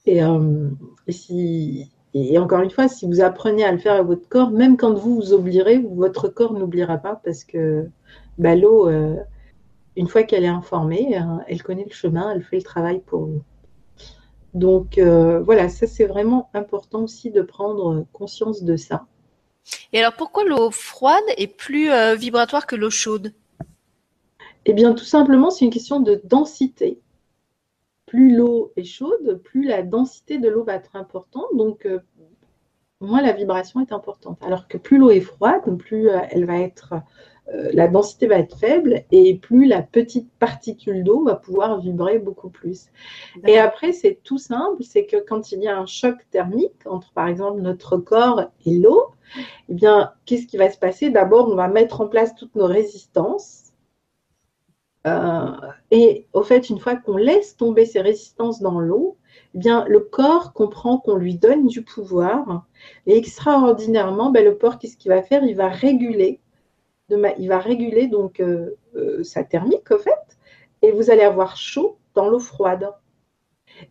Et, euh, et si, et encore une fois, si vous apprenez à le faire à votre corps, même quand vous vous oublierez, votre corps n'oubliera pas parce que bah, l'eau, euh, une fois qu'elle est informée, hein, elle connaît le chemin, elle fait le travail pour vous. Donc euh, voilà, ça c'est vraiment important aussi de prendre conscience de ça. Et alors pourquoi l'eau froide est plus euh, vibratoire que l'eau chaude? Eh bien tout simplement, c'est une question de densité plus l'eau est chaude, plus la densité de l'eau va être importante. Donc, euh, moins la vibration est importante. Alors que plus l'eau est froide, plus euh, elle va être, euh, la densité va être faible et plus la petite particule d'eau va pouvoir vibrer beaucoup plus. Et après, c'est tout simple, c'est que quand il y a un choc thermique entre, par exemple, notre corps et l'eau, eh bien, qu'est-ce qui va se passer? D'abord, on va mettre en place toutes nos résistances euh, et au fait, une fois qu'on laisse tomber ces résistances dans l'eau, eh bien, le corps comprend qu'on lui donne du pouvoir. Et extraordinairement, ben, le corps, qu'est-ce qu'il va faire? Il va réguler, il va réguler donc euh, euh, sa thermique, au fait, et vous allez avoir chaud dans l'eau froide.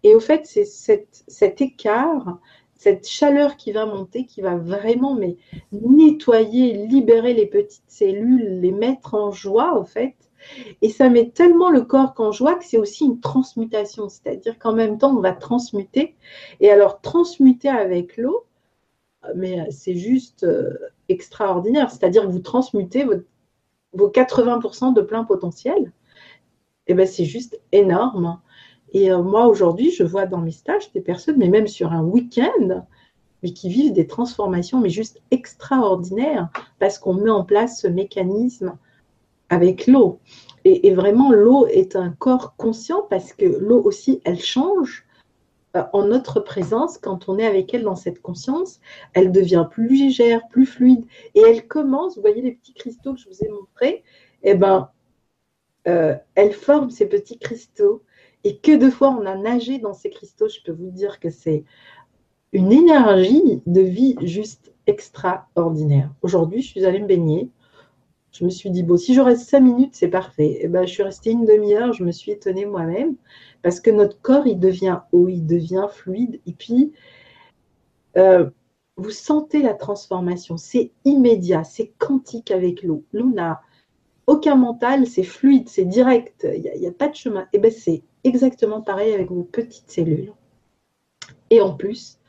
Et au fait, c'est cet écart, cette chaleur qui va monter, qui va vraiment mais, nettoyer, libérer les petites cellules, les mettre en joie, au fait, et ça met tellement le corps qu'en joie que c'est aussi une transmutation, c'est-à-dire qu'en même temps, on va transmuter. Et alors, transmuter avec l'eau, mais c'est juste euh, extraordinaire, c'est-à-dire que vous transmutez vos 80% de plein potentiel. Et eh ben c'est juste énorme. Et euh, moi, aujourd'hui, je vois dans mes stages des personnes, mais même sur un week-end, qui vivent des transformations, mais juste extraordinaires, parce qu'on met en place ce mécanisme avec l'eau. Et, vraiment, l'eau est un corps conscient parce que l'eau aussi, elle change euh, en notre présence, quand on est avec elle dans cette conscience, elle devient plus légère, plus fluide, et elle commence, vous voyez les petits cristaux que je vous ai montrés, eh ben, euh, elle forme ces petits cristaux, et que de fois on a nagé dans ces cristaux, je peux vous dire que c'est une énergie de vie juste extraordinaire. Aujourd'hui, je suis allée me baigner. Je me suis dit, bon, si je reste cinq minutes, c'est parfait. Et eh ben, je suis restée une demi-heure, je me suis étonnée moi-même, parce que notre corps, il devient haut, il devient fluide. Et puis, euh, vous sentez la transformation. C'est immédiat, c'est quantique avec l'eau. L'eau n'a aucun mental, c'est fluide, c'est direct, il n'y a, pas de chemin. Et eh ben, c'est exactement pareil avec vos petites cellules. Et en plus,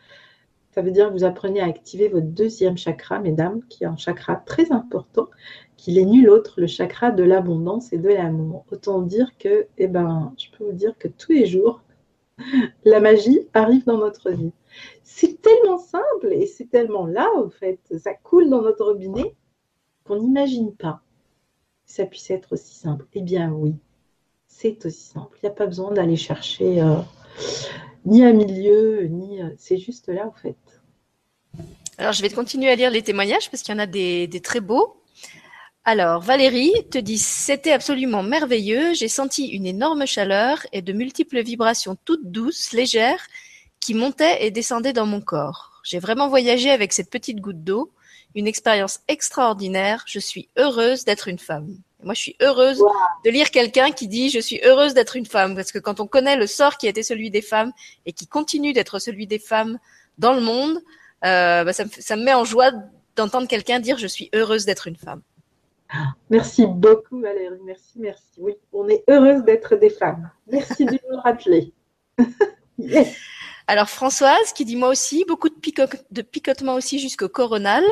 ça veut dire que vous apprenez à activer votre deuxième chakra, mesdames, qui est un chakra très important, qui n'est nul autre, le chakra de l'abondance et de l'amour. Autant dire que, eh ben, je peux vous dire que tous les jours, la magie arrive dans notre vie. C'est tellement simple et c'est tellement là, au fait, ça coule dans notre robinet qu'on n'imagine pas que ça puisse être aussi simple. Eh bien oui, c'est aussi simple. Il n'y a pas besoin d'aller chercher euh, ni un milieu, ni. Euh, c'est juste là, en fait. Alors, je vais continuer à lire les témoignages parce qu'il y en a des très beaux. Alors, Valérie te dit C'était absolument merveilleux. J'ai senti une énorme chaleur et de multiples vibrations toutes douces, légères, qui montaient et descendaient dans mon corps. J'ai vraiment voyagé avec cette petite goutte d'eau. Une expérience extraordinaire. Je suis heureuse d'être une femme. Moi, je suis heureuse de lire quelqu'un qui dit je suis heureuse d'être une femme parce que quand on connaît le sort qui a été celui des femmes et qui continue d'être celui des femmes dans le monde, euh, bah, ça, me, ça, me, met en joie d'entendre quelqu'un dire je suis heureuse d'être une femme. Merci beaucoup Valérie, merci, merci. Oui, on est heureuse d'être des femmes. Merci de nous rappeler. Alors Françoise qui dit moi aussi beaucoup de, pico de picotements aussi jusqu'au coronal.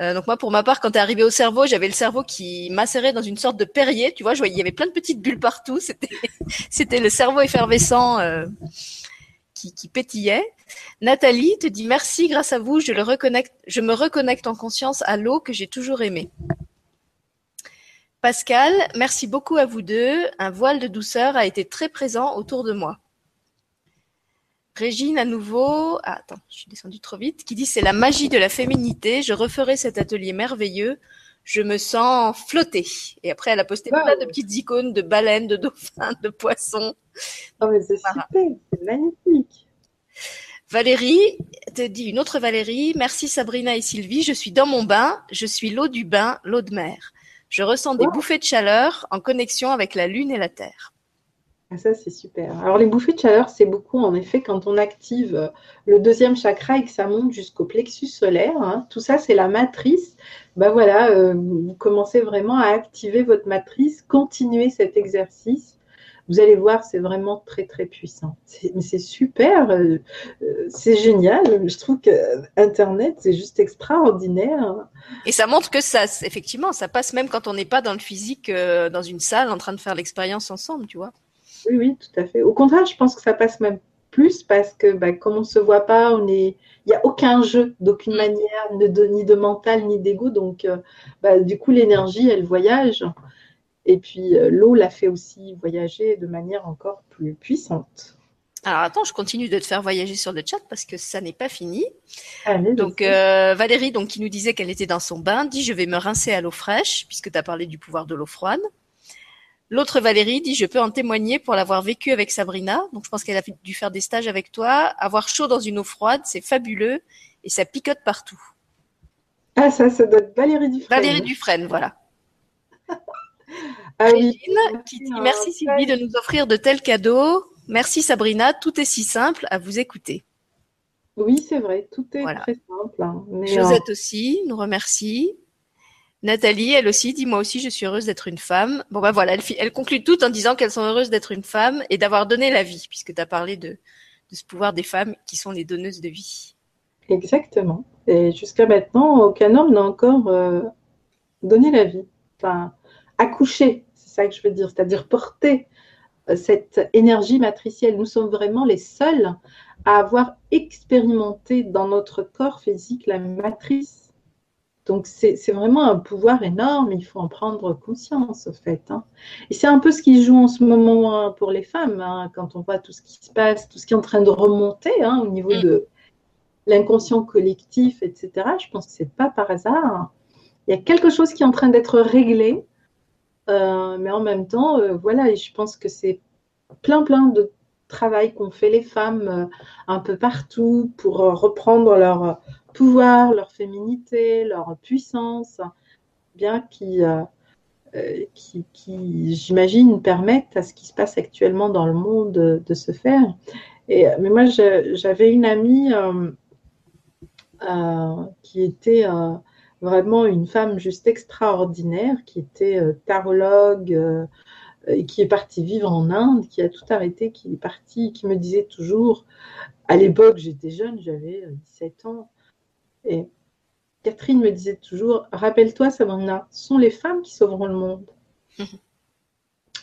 Euh, donc moi, pour ma part, quand t'es arrivé au cerveau, j'avais le cerveau qui macérait dans une sorte de perrier. Tu vois, je voyais, il y avait plein de petites bulles partout. C'était, le cerveau effervescent euh, qui, qui, pétillait. Nathalie te dit merci, grâce à vous, je le reconnecte, je me reconnecte en conscience à l'eau que j'ai toujours aimée. Pascal, merci beaucoup à vous deux. Un voile de douceur a été très présent autour de moi. Régine à nouveau, ah, attends, je suis descendue trop vite, qui dit c'est la magie de la féminité, je referai cet atelier merveilleux, je me sens flottée. Et après, elle a posté plein de petites icônes de baleines, de dauphins, de poissons. Oh, mais c'est super, c'est magnifique. Valérie te dit une autre Valérie, merci Sabrina et Sylvie, je suis dans mon bain, je suis l'eau du bain, l'eau de mer. Je ressens des bouffées de chaleur en connexion avec la lune et la terre. Ah, ça, c'est super. Alors, les bouffées de chaleur, c'est beaucoup, en effet, quand on active euh, le deuxième chakra et que ça monte jusqu'au plexus solaire. Hein. Tout ça, c'est la matrice. Ben voilà, euh, vous commencez vraiment à activer votre matrice, continuez cet exercice. Vous allez voir, c'est vraiment très, très puissant. Mais c'est super, euh, c'est génial. Je trouve que Internet, c'est juste extraordinaire. Et ça montre que ça, effectivement, ça passe même quand on n'est pas dans le physique, dans une salle, en train de faire l'expérience ensemble, tu vois. Oui, oui, tout à fait. Au contraire, je pense que ça passe même plus parce que bah, comme on ne se voit pas, on est... il n'y a aucun jeu d'aucune mm. manière, ni de mental, ni d'ego. Donc, euh, bah, du coup, l'énergie, elle voyage. Et puis, euh, l'eau la fait aussi voyager de manière encore plus puissante. Alors attends, je continue de te faire voyager sur le chat parce que ça n'est pas fini. donc euh, Valérie, donc qui nous disait qu'elle était dans son bain, dit je vais me rincer à l'eau fraîche puisque tu as parlé du pouvoir de l'eau froide. L'autre Valérie dit, je peux en témoigner pour l'avoir vécu avec Sabrina. Donc, je pense qu'elle a dû faire des stages avec toi. Avoir chaud dans une eau froide, c'est fabuleux et ça picote partout. Ah, ça, ça doit être Valérie Dufresne. Valérie Dufresne, voilà. Ah, qui dit, merci Sylvie de nous offrir de tels cadeaux. Merci Sabrina, tout est si simple à vous écouter. Oui, c'est vrai, tout est très simple. Hein. Josette aussi nous remercie. Nathalie, elle aussi, dit moi aussi, je suis heureuse d'être une femme. Bon ben voilà, elle, elle conclut tout en disant qu'elles sont heureuses d'être une femme et d'avoir donné la vie, puisque tu as parlé de, ce pouvoir des femmes qui sont les donneuses de vie. Exactement. Et jusqu'à maintenant, aucun homme n'a encore euh, donné la vie. Enfin, accouché, c'est ça que je veux dire, c'est-à-dire porter euh, cette énergie matricielle. Nous sommes vraiment les seuls à avoir expérimenté dans notre corps physique la matrice Donc c'est vraiment un pouvoir énorme, il faut en prendre conscience, en fait. Hein. Et c'est un peu ce qui joue en ce moment hein, pour les femmes, hein, quand on voit tout ce qui se passe, tout ce qui est en train de remonter au niveau mm. de l'inconscient collectif, etc. Je pense que c'est pas par hasard. Il y a quelque chose qui est en train d'être réglé, euh, mais en même temps, euh, voilà, je pense que c'est plein, plein de travail qu'ont fait les femmes euh, un peu partout pour reprendre leur pouvoir, leur féminité, leur puissance, bien qui, euh, qui, j'imagine, permettent à ce qui se passe actuellement dans le monde de, se faire. Et, mais moi, j'avais une amie qui était vraiment une femme juste extraordinaire, qui était tarologue, et qui est partie vivre en Inde, qui a tout arrêté, qui est partie, qui me disait toujours, à l'époque j'étais jeune, j'avais 17 ans, et Catherine me disait toujours, rappelle-toi, Savannah, ce sont les femmes qui sauveront le monde.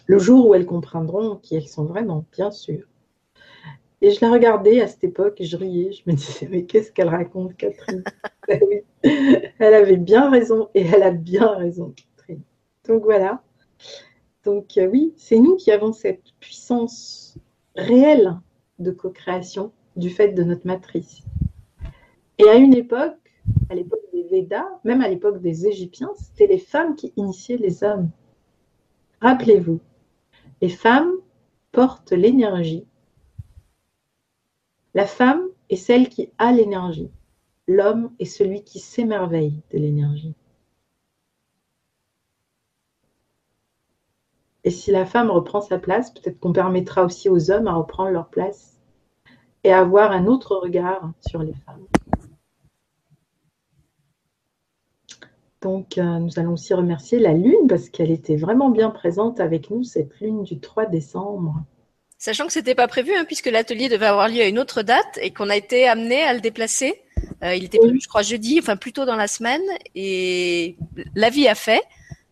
le jour où elles comprendront qui elles sont vraiment, bien sûr. Et je la regardais à cette époque et je riais. Je me disais, mais qu'est-ce qu'elle raconte, Catherine? Ben Elle avait bien raison et elle a bien raison, Catherine. Donc voilà. Donc euh, oui, c'est nous qui avons cette puissance réelle de co-création du fait de notre matrice. Et à une époque, à l'époque des Védas, même à l'époque des Égyptiens, c'était les femmes qui initiaient les hommes. Rappelez-vous, les femmes portent l'énergie. La femme est celle qui a l'énergie. L'homme est celui qui s'émerveille de l'énergie. Et si la femme reprend sa place, peut-être qu'on permettra aussi aux hommes à reprendre leur place et avoir un autre regard sur les femmes. Donc, euh, nous allons aussi remercier la Lune parce qu'elle était vraiment bien présente avec nous, cette Lune du 3 décembre. Sachant que ce n'était pas prévu, hein, puisque l'atelier devait avoir lieu à une autre date et qu'on a été amené à le déplacer. Euh, il était prévu, je crois, jeudi, enfin plutôt dans la semaine. Et la vie a fait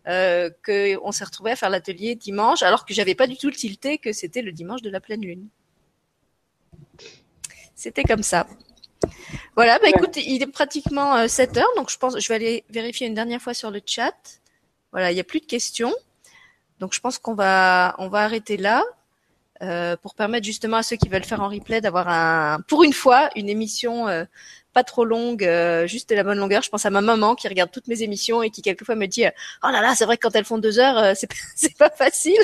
euh, qu'on s'est retrouvé à faire l'atelier dimanche, alors que j'avais pas du tout le tilté que c'était le dimanche de la pleine lune. C'était comme ça. Voilà, bah écoute, il est pratiquement 7 euh, heures, donc je pense, je vais aller vérifier une dernière fois sur le chat. Voilà, il n'y a plus de questions. Donc je pense qu'on va, arrêter là. Pour permettre justement à ceux qui veulent faire en replay d'avoir un, pour une fois, une émission pas trop longue, juste de la bonne longueur. Je pense à ma maman qui regarde toutes mes émissions et qui quelquefois me dit oh là là, c'est vrai que quand elles font deux heures, c'est c'est pas facile.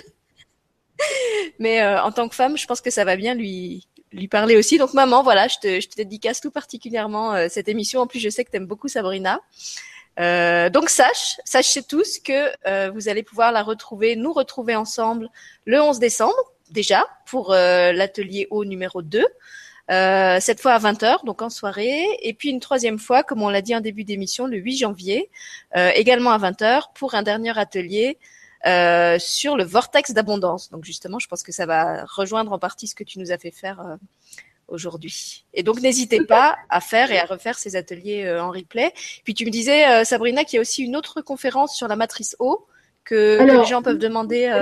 Mais en tant que femme, je pense que ça va bien lui lui parler aussi. Donc maman, voilà, je te, je te dédicace tout particulièrement euh, cette émission. En plus, je sais que tu aimes beaucoup Sabrina. Euh, donc sache, sachez tous que euh, vous allez pouvoir la retrouver, nous retrouver ensemble le 11 décembre déjà pour l'atelier haut numéro 2. Cette fois à 20h, donc en soirée, et puis une troisième fois, comme on l'a dit en début d'émission, le 8 janvier, également à 20h, pour un dernier atelier euh, sur le vortex d'abondance. Donc justement, je pense que ça va rejoindre en partie ce que tu nous as fait faire euh, aujourd'hui. Et donc n'hésitez pas à faire et à refaire ces ateliers euh, en replay. Puis tu me disais, Sabrina, qu'il y a aussi une autre conférence sur la matrice O que, les gens peuvent demander.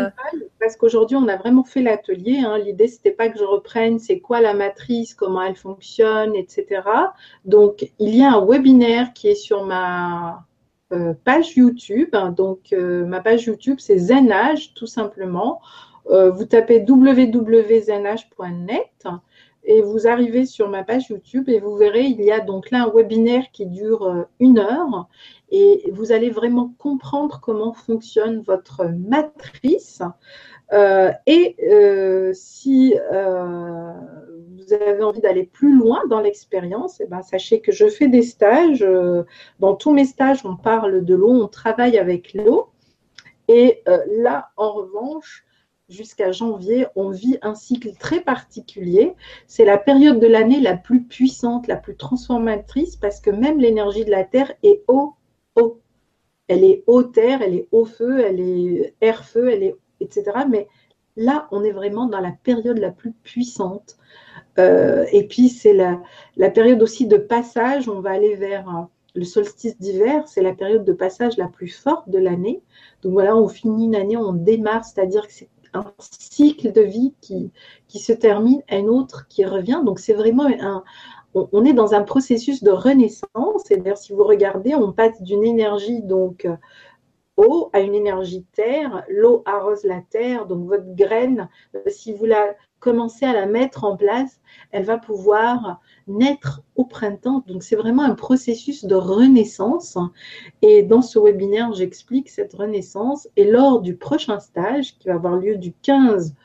Parce qu'aujourd'hui, on a vraiment fait l'atelier. Hein. L'idée, c'était pas que je reprenne c'est quoi la matrice, comment elle fonctionne, etc. Donc, il y a un webinaire qui est sur ma euh, page YouTube. Donc, euh, ma page YouTube, c'est Zenage, tout simplement. Euh, vous tapez www.zenage.net et vous arrivez sur ma page YouTube et vous verrez, il y a donc là un webinaire qui dure une heure et vous allez vraiment comprendre comment fonctionne votre matrice. et si vous avez envie d'aller plus loin dans l'expérience, eh ben, sachez que je fais des stages. Euh, dans tous mes stages, on parle de l'eau, on travaille avec l'eau. Et euh, là, en revanche, jusqu'à janvier, on vit un cycle très particulier. C'est la période de l'année la plus puissante, la plus transformatrice, parce que même l'énergie de la Terre est eau, eau. Elle est eau terre, elle est eau feu, elle est air feu, elle est etc. Mais là, on est vraiment dans la période la plus puissante. Euh, et puis, c'est la, période aussi de passage. On va aller vers euh, le solstice d'hiver. C'est la période de passage la plus forte de l'année. Donc voilà, on finit une année, on démarre, c'est-à-dire que c'est cycle de vie qui, qui se termine, un autre qui revient. Donc c'est vraiment un, on, est dans un processus de renaissance. Et d'ailleurs, si vous regardez, on passe d'une énergie donc eau à une énergie terre. L'eau arrose la terre, donc votre graine, si vous la commencez à la mettre en place, elle va pouvoir naître au printemps. Donc c'est vraiment un processus de renaissance. Et dans ce webinaire, j'explique cette renaissance. Et lors du prochain stage, qui va avoir lieu du 15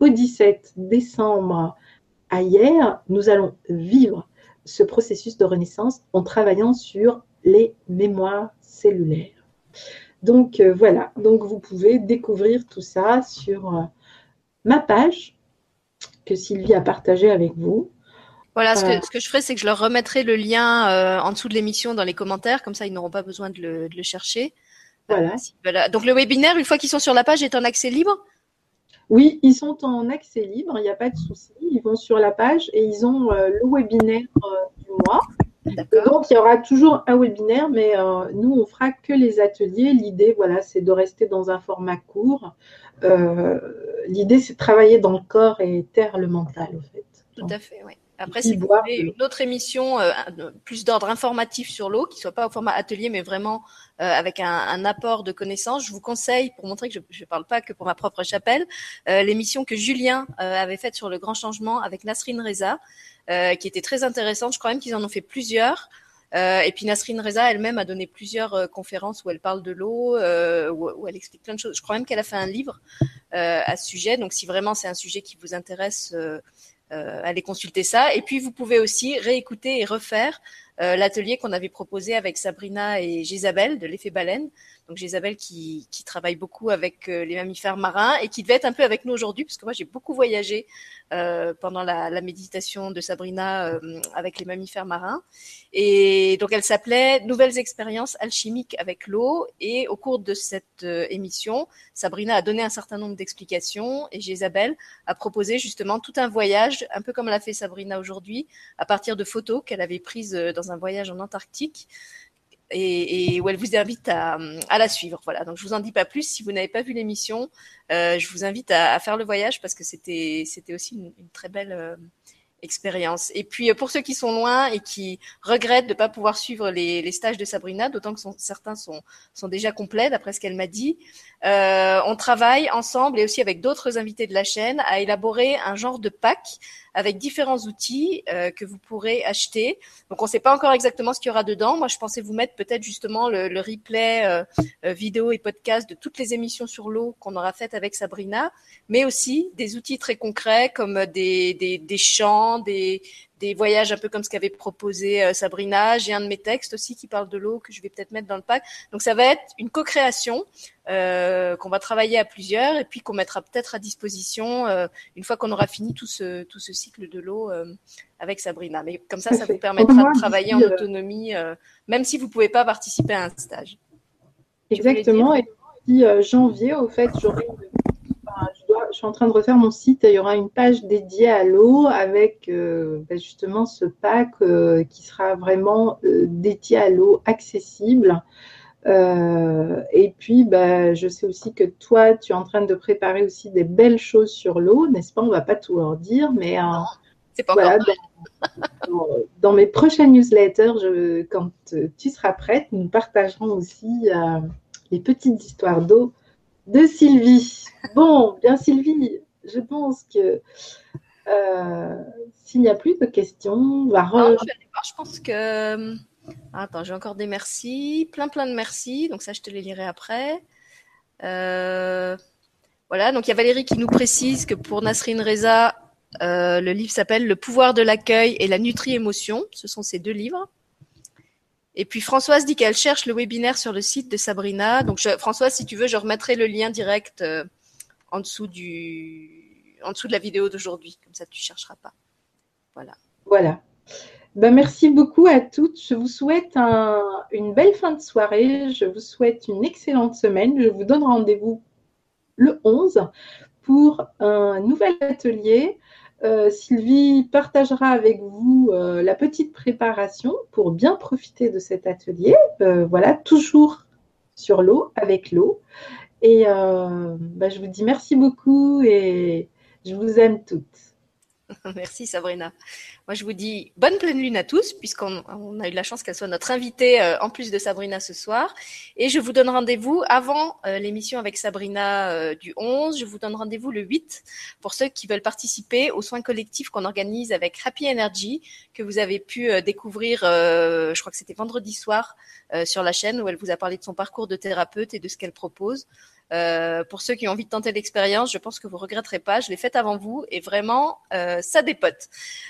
au 17 décembre à hier, nous allons vivre ce processus de renaissance en travaillant sur les mémoires cellulaires. Donc euh, voilà, donc vous pouvez découvrir tout ça sur euh, ma page que Sylvie a partagée avec vous. Voilà, ce, que, ce que je ferai, c'est que je leur remettrai le lien euh, en dessous de l'émission dans les commentaires, comme ça ils n'auront pas besoin de le, de le chercher. Voilà. Donc le webinaire, une fois qu'ils sont sur la page, est en accès libre? Oui, ils sont en accès libre, il n'y a pas de souci. Ils vont sur la page et ils ont le webinaire du mois. Donc, il y aura toujours un webinaire, mais euh, nous, on fera que les ateliers. L'idée, voilà, c'est de rester dans un format court. Euh, l'idée, c'est de travailler dans le corps et taire le mental, au fait. Tout à fait, oui. Après, si vous voulez une autre émission euh, plus d'ordre informatif sur l'eau, qui ne soit pas au format atelier, mais vraiment avec un, apport de connaissances, je vous conseille, pour montrer que je ne parle pas que pour ma propre chapelle, l'émission que Julien avait faite sur le grand changement avec Nasrine Reza. Euh, qui était très intéressante. Je crois même qu'ils en ont fait plusieurs. Euh, et puis Nasrine Reza elle-même a donné plusieurs euh, conférences où elle parle de l'eau, euh, où, où, elle explique plein de choses. Je crois même qu'elle a fait un livre euh, à ce sujet. Donc si vraiment c'est un sujet qui vous intéresse, allez consulter ça. Et puis vous pouvez aussi réécouter et refaire l'atelier qu'on avait proposé avec Sabrina et Gisabelle de l'effet baleine. Donc Gisabelle qui, qui travaille beaucoup avec les mammifères marins et qui devait être un peu avec nous aujourd'hui, parce que moi j'ai beaucoup voyagé euh, pendant la, méditation de Sabrina euh, avec les mammifères marins. Et donc elle s'appelait Nouvelles expériences alchimiques avec l'eau. Et au cours de cette euh, émission, Sabrina a donné un certain nombre d'explications et Isabelle a proposé justement tout un voyage, un peu comme l'a fait Sabrina aujourd'hui, à partir de photos qu'elle avait prises dans un voyage en Antarctique et, et, où elle vous invite à, à, la suivre. Voilà. Donc je vous en dis pas plus. Si vous n'avez pas vu l'émission, euh, je vous invite à, à, faire le voyage parce que c'était c'était aussi une, une, très belle euh, expérience. Et puis euh, pour ceux qui sont loin et qui regrettent de pas pouvoir suivre les, les, stages de Sabrina, d'autant que certains sont, sont déjà complets d'après ce qu'elle m'a dit, euh, on travaille ensemble et aussi avec d'autres invités de la chaîne à élaborer un genre de pack avec différents outils euh, que vous pourrez acheter. Donc on ne sait pas encore exactement ce qu'il y aura dedans. Moi je pensais vous mettre peut-être justement le, le replay euh, euh vidéo et podcast de toutes les émissions sur l'eau qu'on aura faites avec Sabrina, mais aussi des outils très concrets comme des, des, des champs, des, des voyages un peu comme ce qu'avait proposé euh, Sabrina. J'ai un de mes textes aussi qui parle de l'eau que je vais peut-être mettre dans le pack. Donc ça va être une co-création euh, qu'on va travailler à plusieurs et puis qu'on mettra peut-être à disposition euh, une fois qu'on aura fini tout ce tout ce cycle de l'eau euh, avec Sabrina. Mais comme ça, ça vous permettra de travailler en autonomie, euh, même si vous pouvez pas participer à un stage. Exactement. Et puis janvier, au fait, j'aurai je suis en train de refaire mon site. Il y aura une page dédiée à l'eau avec euh, ben, justement ce pack euh, qui sera vraiment euh, dédié à l'eau accessible. et puis, ben, je sais aussi que toi, tu es en train de préparer aussi des belles choses sur l'eau, n'est-ce pas? On ne va pas tout leur dire, mais c'est pas voilà, dans, dans, mes prochaines newsletters, je, quand tu seras prête, nous partagerons aussi les petites histoires d'eau de Sylvie. Bon, bien Sylvie, je pense que euh, s'il n'y a plus de questions, on va re... je, pense que... Euh, attends, j'ai encore des merci. Plein, plein de merci. Donc ça, je te les lirai après. Euh, voilà, donc il y a Valérie qui nous précise que pour Nasrine Reza, le livre s'appelle Le pouvoir de l'accueil et la nutri-émotion. Ce sont ces deux livres. Et puis Françoise dit qu'elle cherche le webinaire sur le site de Sabrina. Donc Françoise, si tu veux, je remettrai le lien direct euh, en dessous du, en dessous de la vidéo d'aujourd'hui. Comme ça, tu chercheras pas. Voilà. Voilà. Ben, merci beaucoup à toutes. Je vous souhaite une belle fin de soirée. Je vous souhaite une excellente semaine. Je vous donne rendez-vous le 11 pour un nouvel atelier euh, Sylvie partagera avec vous euh, la petite préparation pour bien profiter de cet atelier. Euh, voilà, toujours sur l'eau, avec l'eau. Et bah, je vous dis merci beaucoup et je vous aime toutes. Merci Sabrina. Moi je vous dis bonne pleine lune à tous puisqu'on on a eu la chance qu'elle soit notre invitée euh, en plus de Sabrina ce soir. Et je vous donne rendez-vous avant euh, l'émission avec Sabrina euh, du 11. Je vous donne rendez-vous le 8 pour ceux qui veulent participer aux soins collectifs qu'on organise avec Happy Energy que vous avez pu découvrir, je crois que c'était vendredi soir sur la chaîne où elle vous a parlé de son parcours de thérapeute et de ce qu'elle propose. Euh, pour ceux qui ont envie de tenter l'expérience, je pense que vous regretterez pas. Je l'ai faite avant vous et vraiment, euh, ça dépote.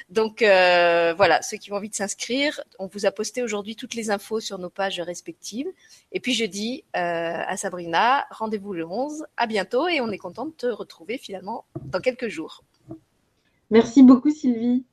Donc euh, voilà, ceux qui ont envie de s'inscrire, on vous a posté aujourd'hui toutes les infos sur nos pages respectives. Et puis je dis à Sabrina, rendez-vous le 11. À bientôt et on est content de te retrouver finalement dans quelques jours. Merci beaucoup Sylvie.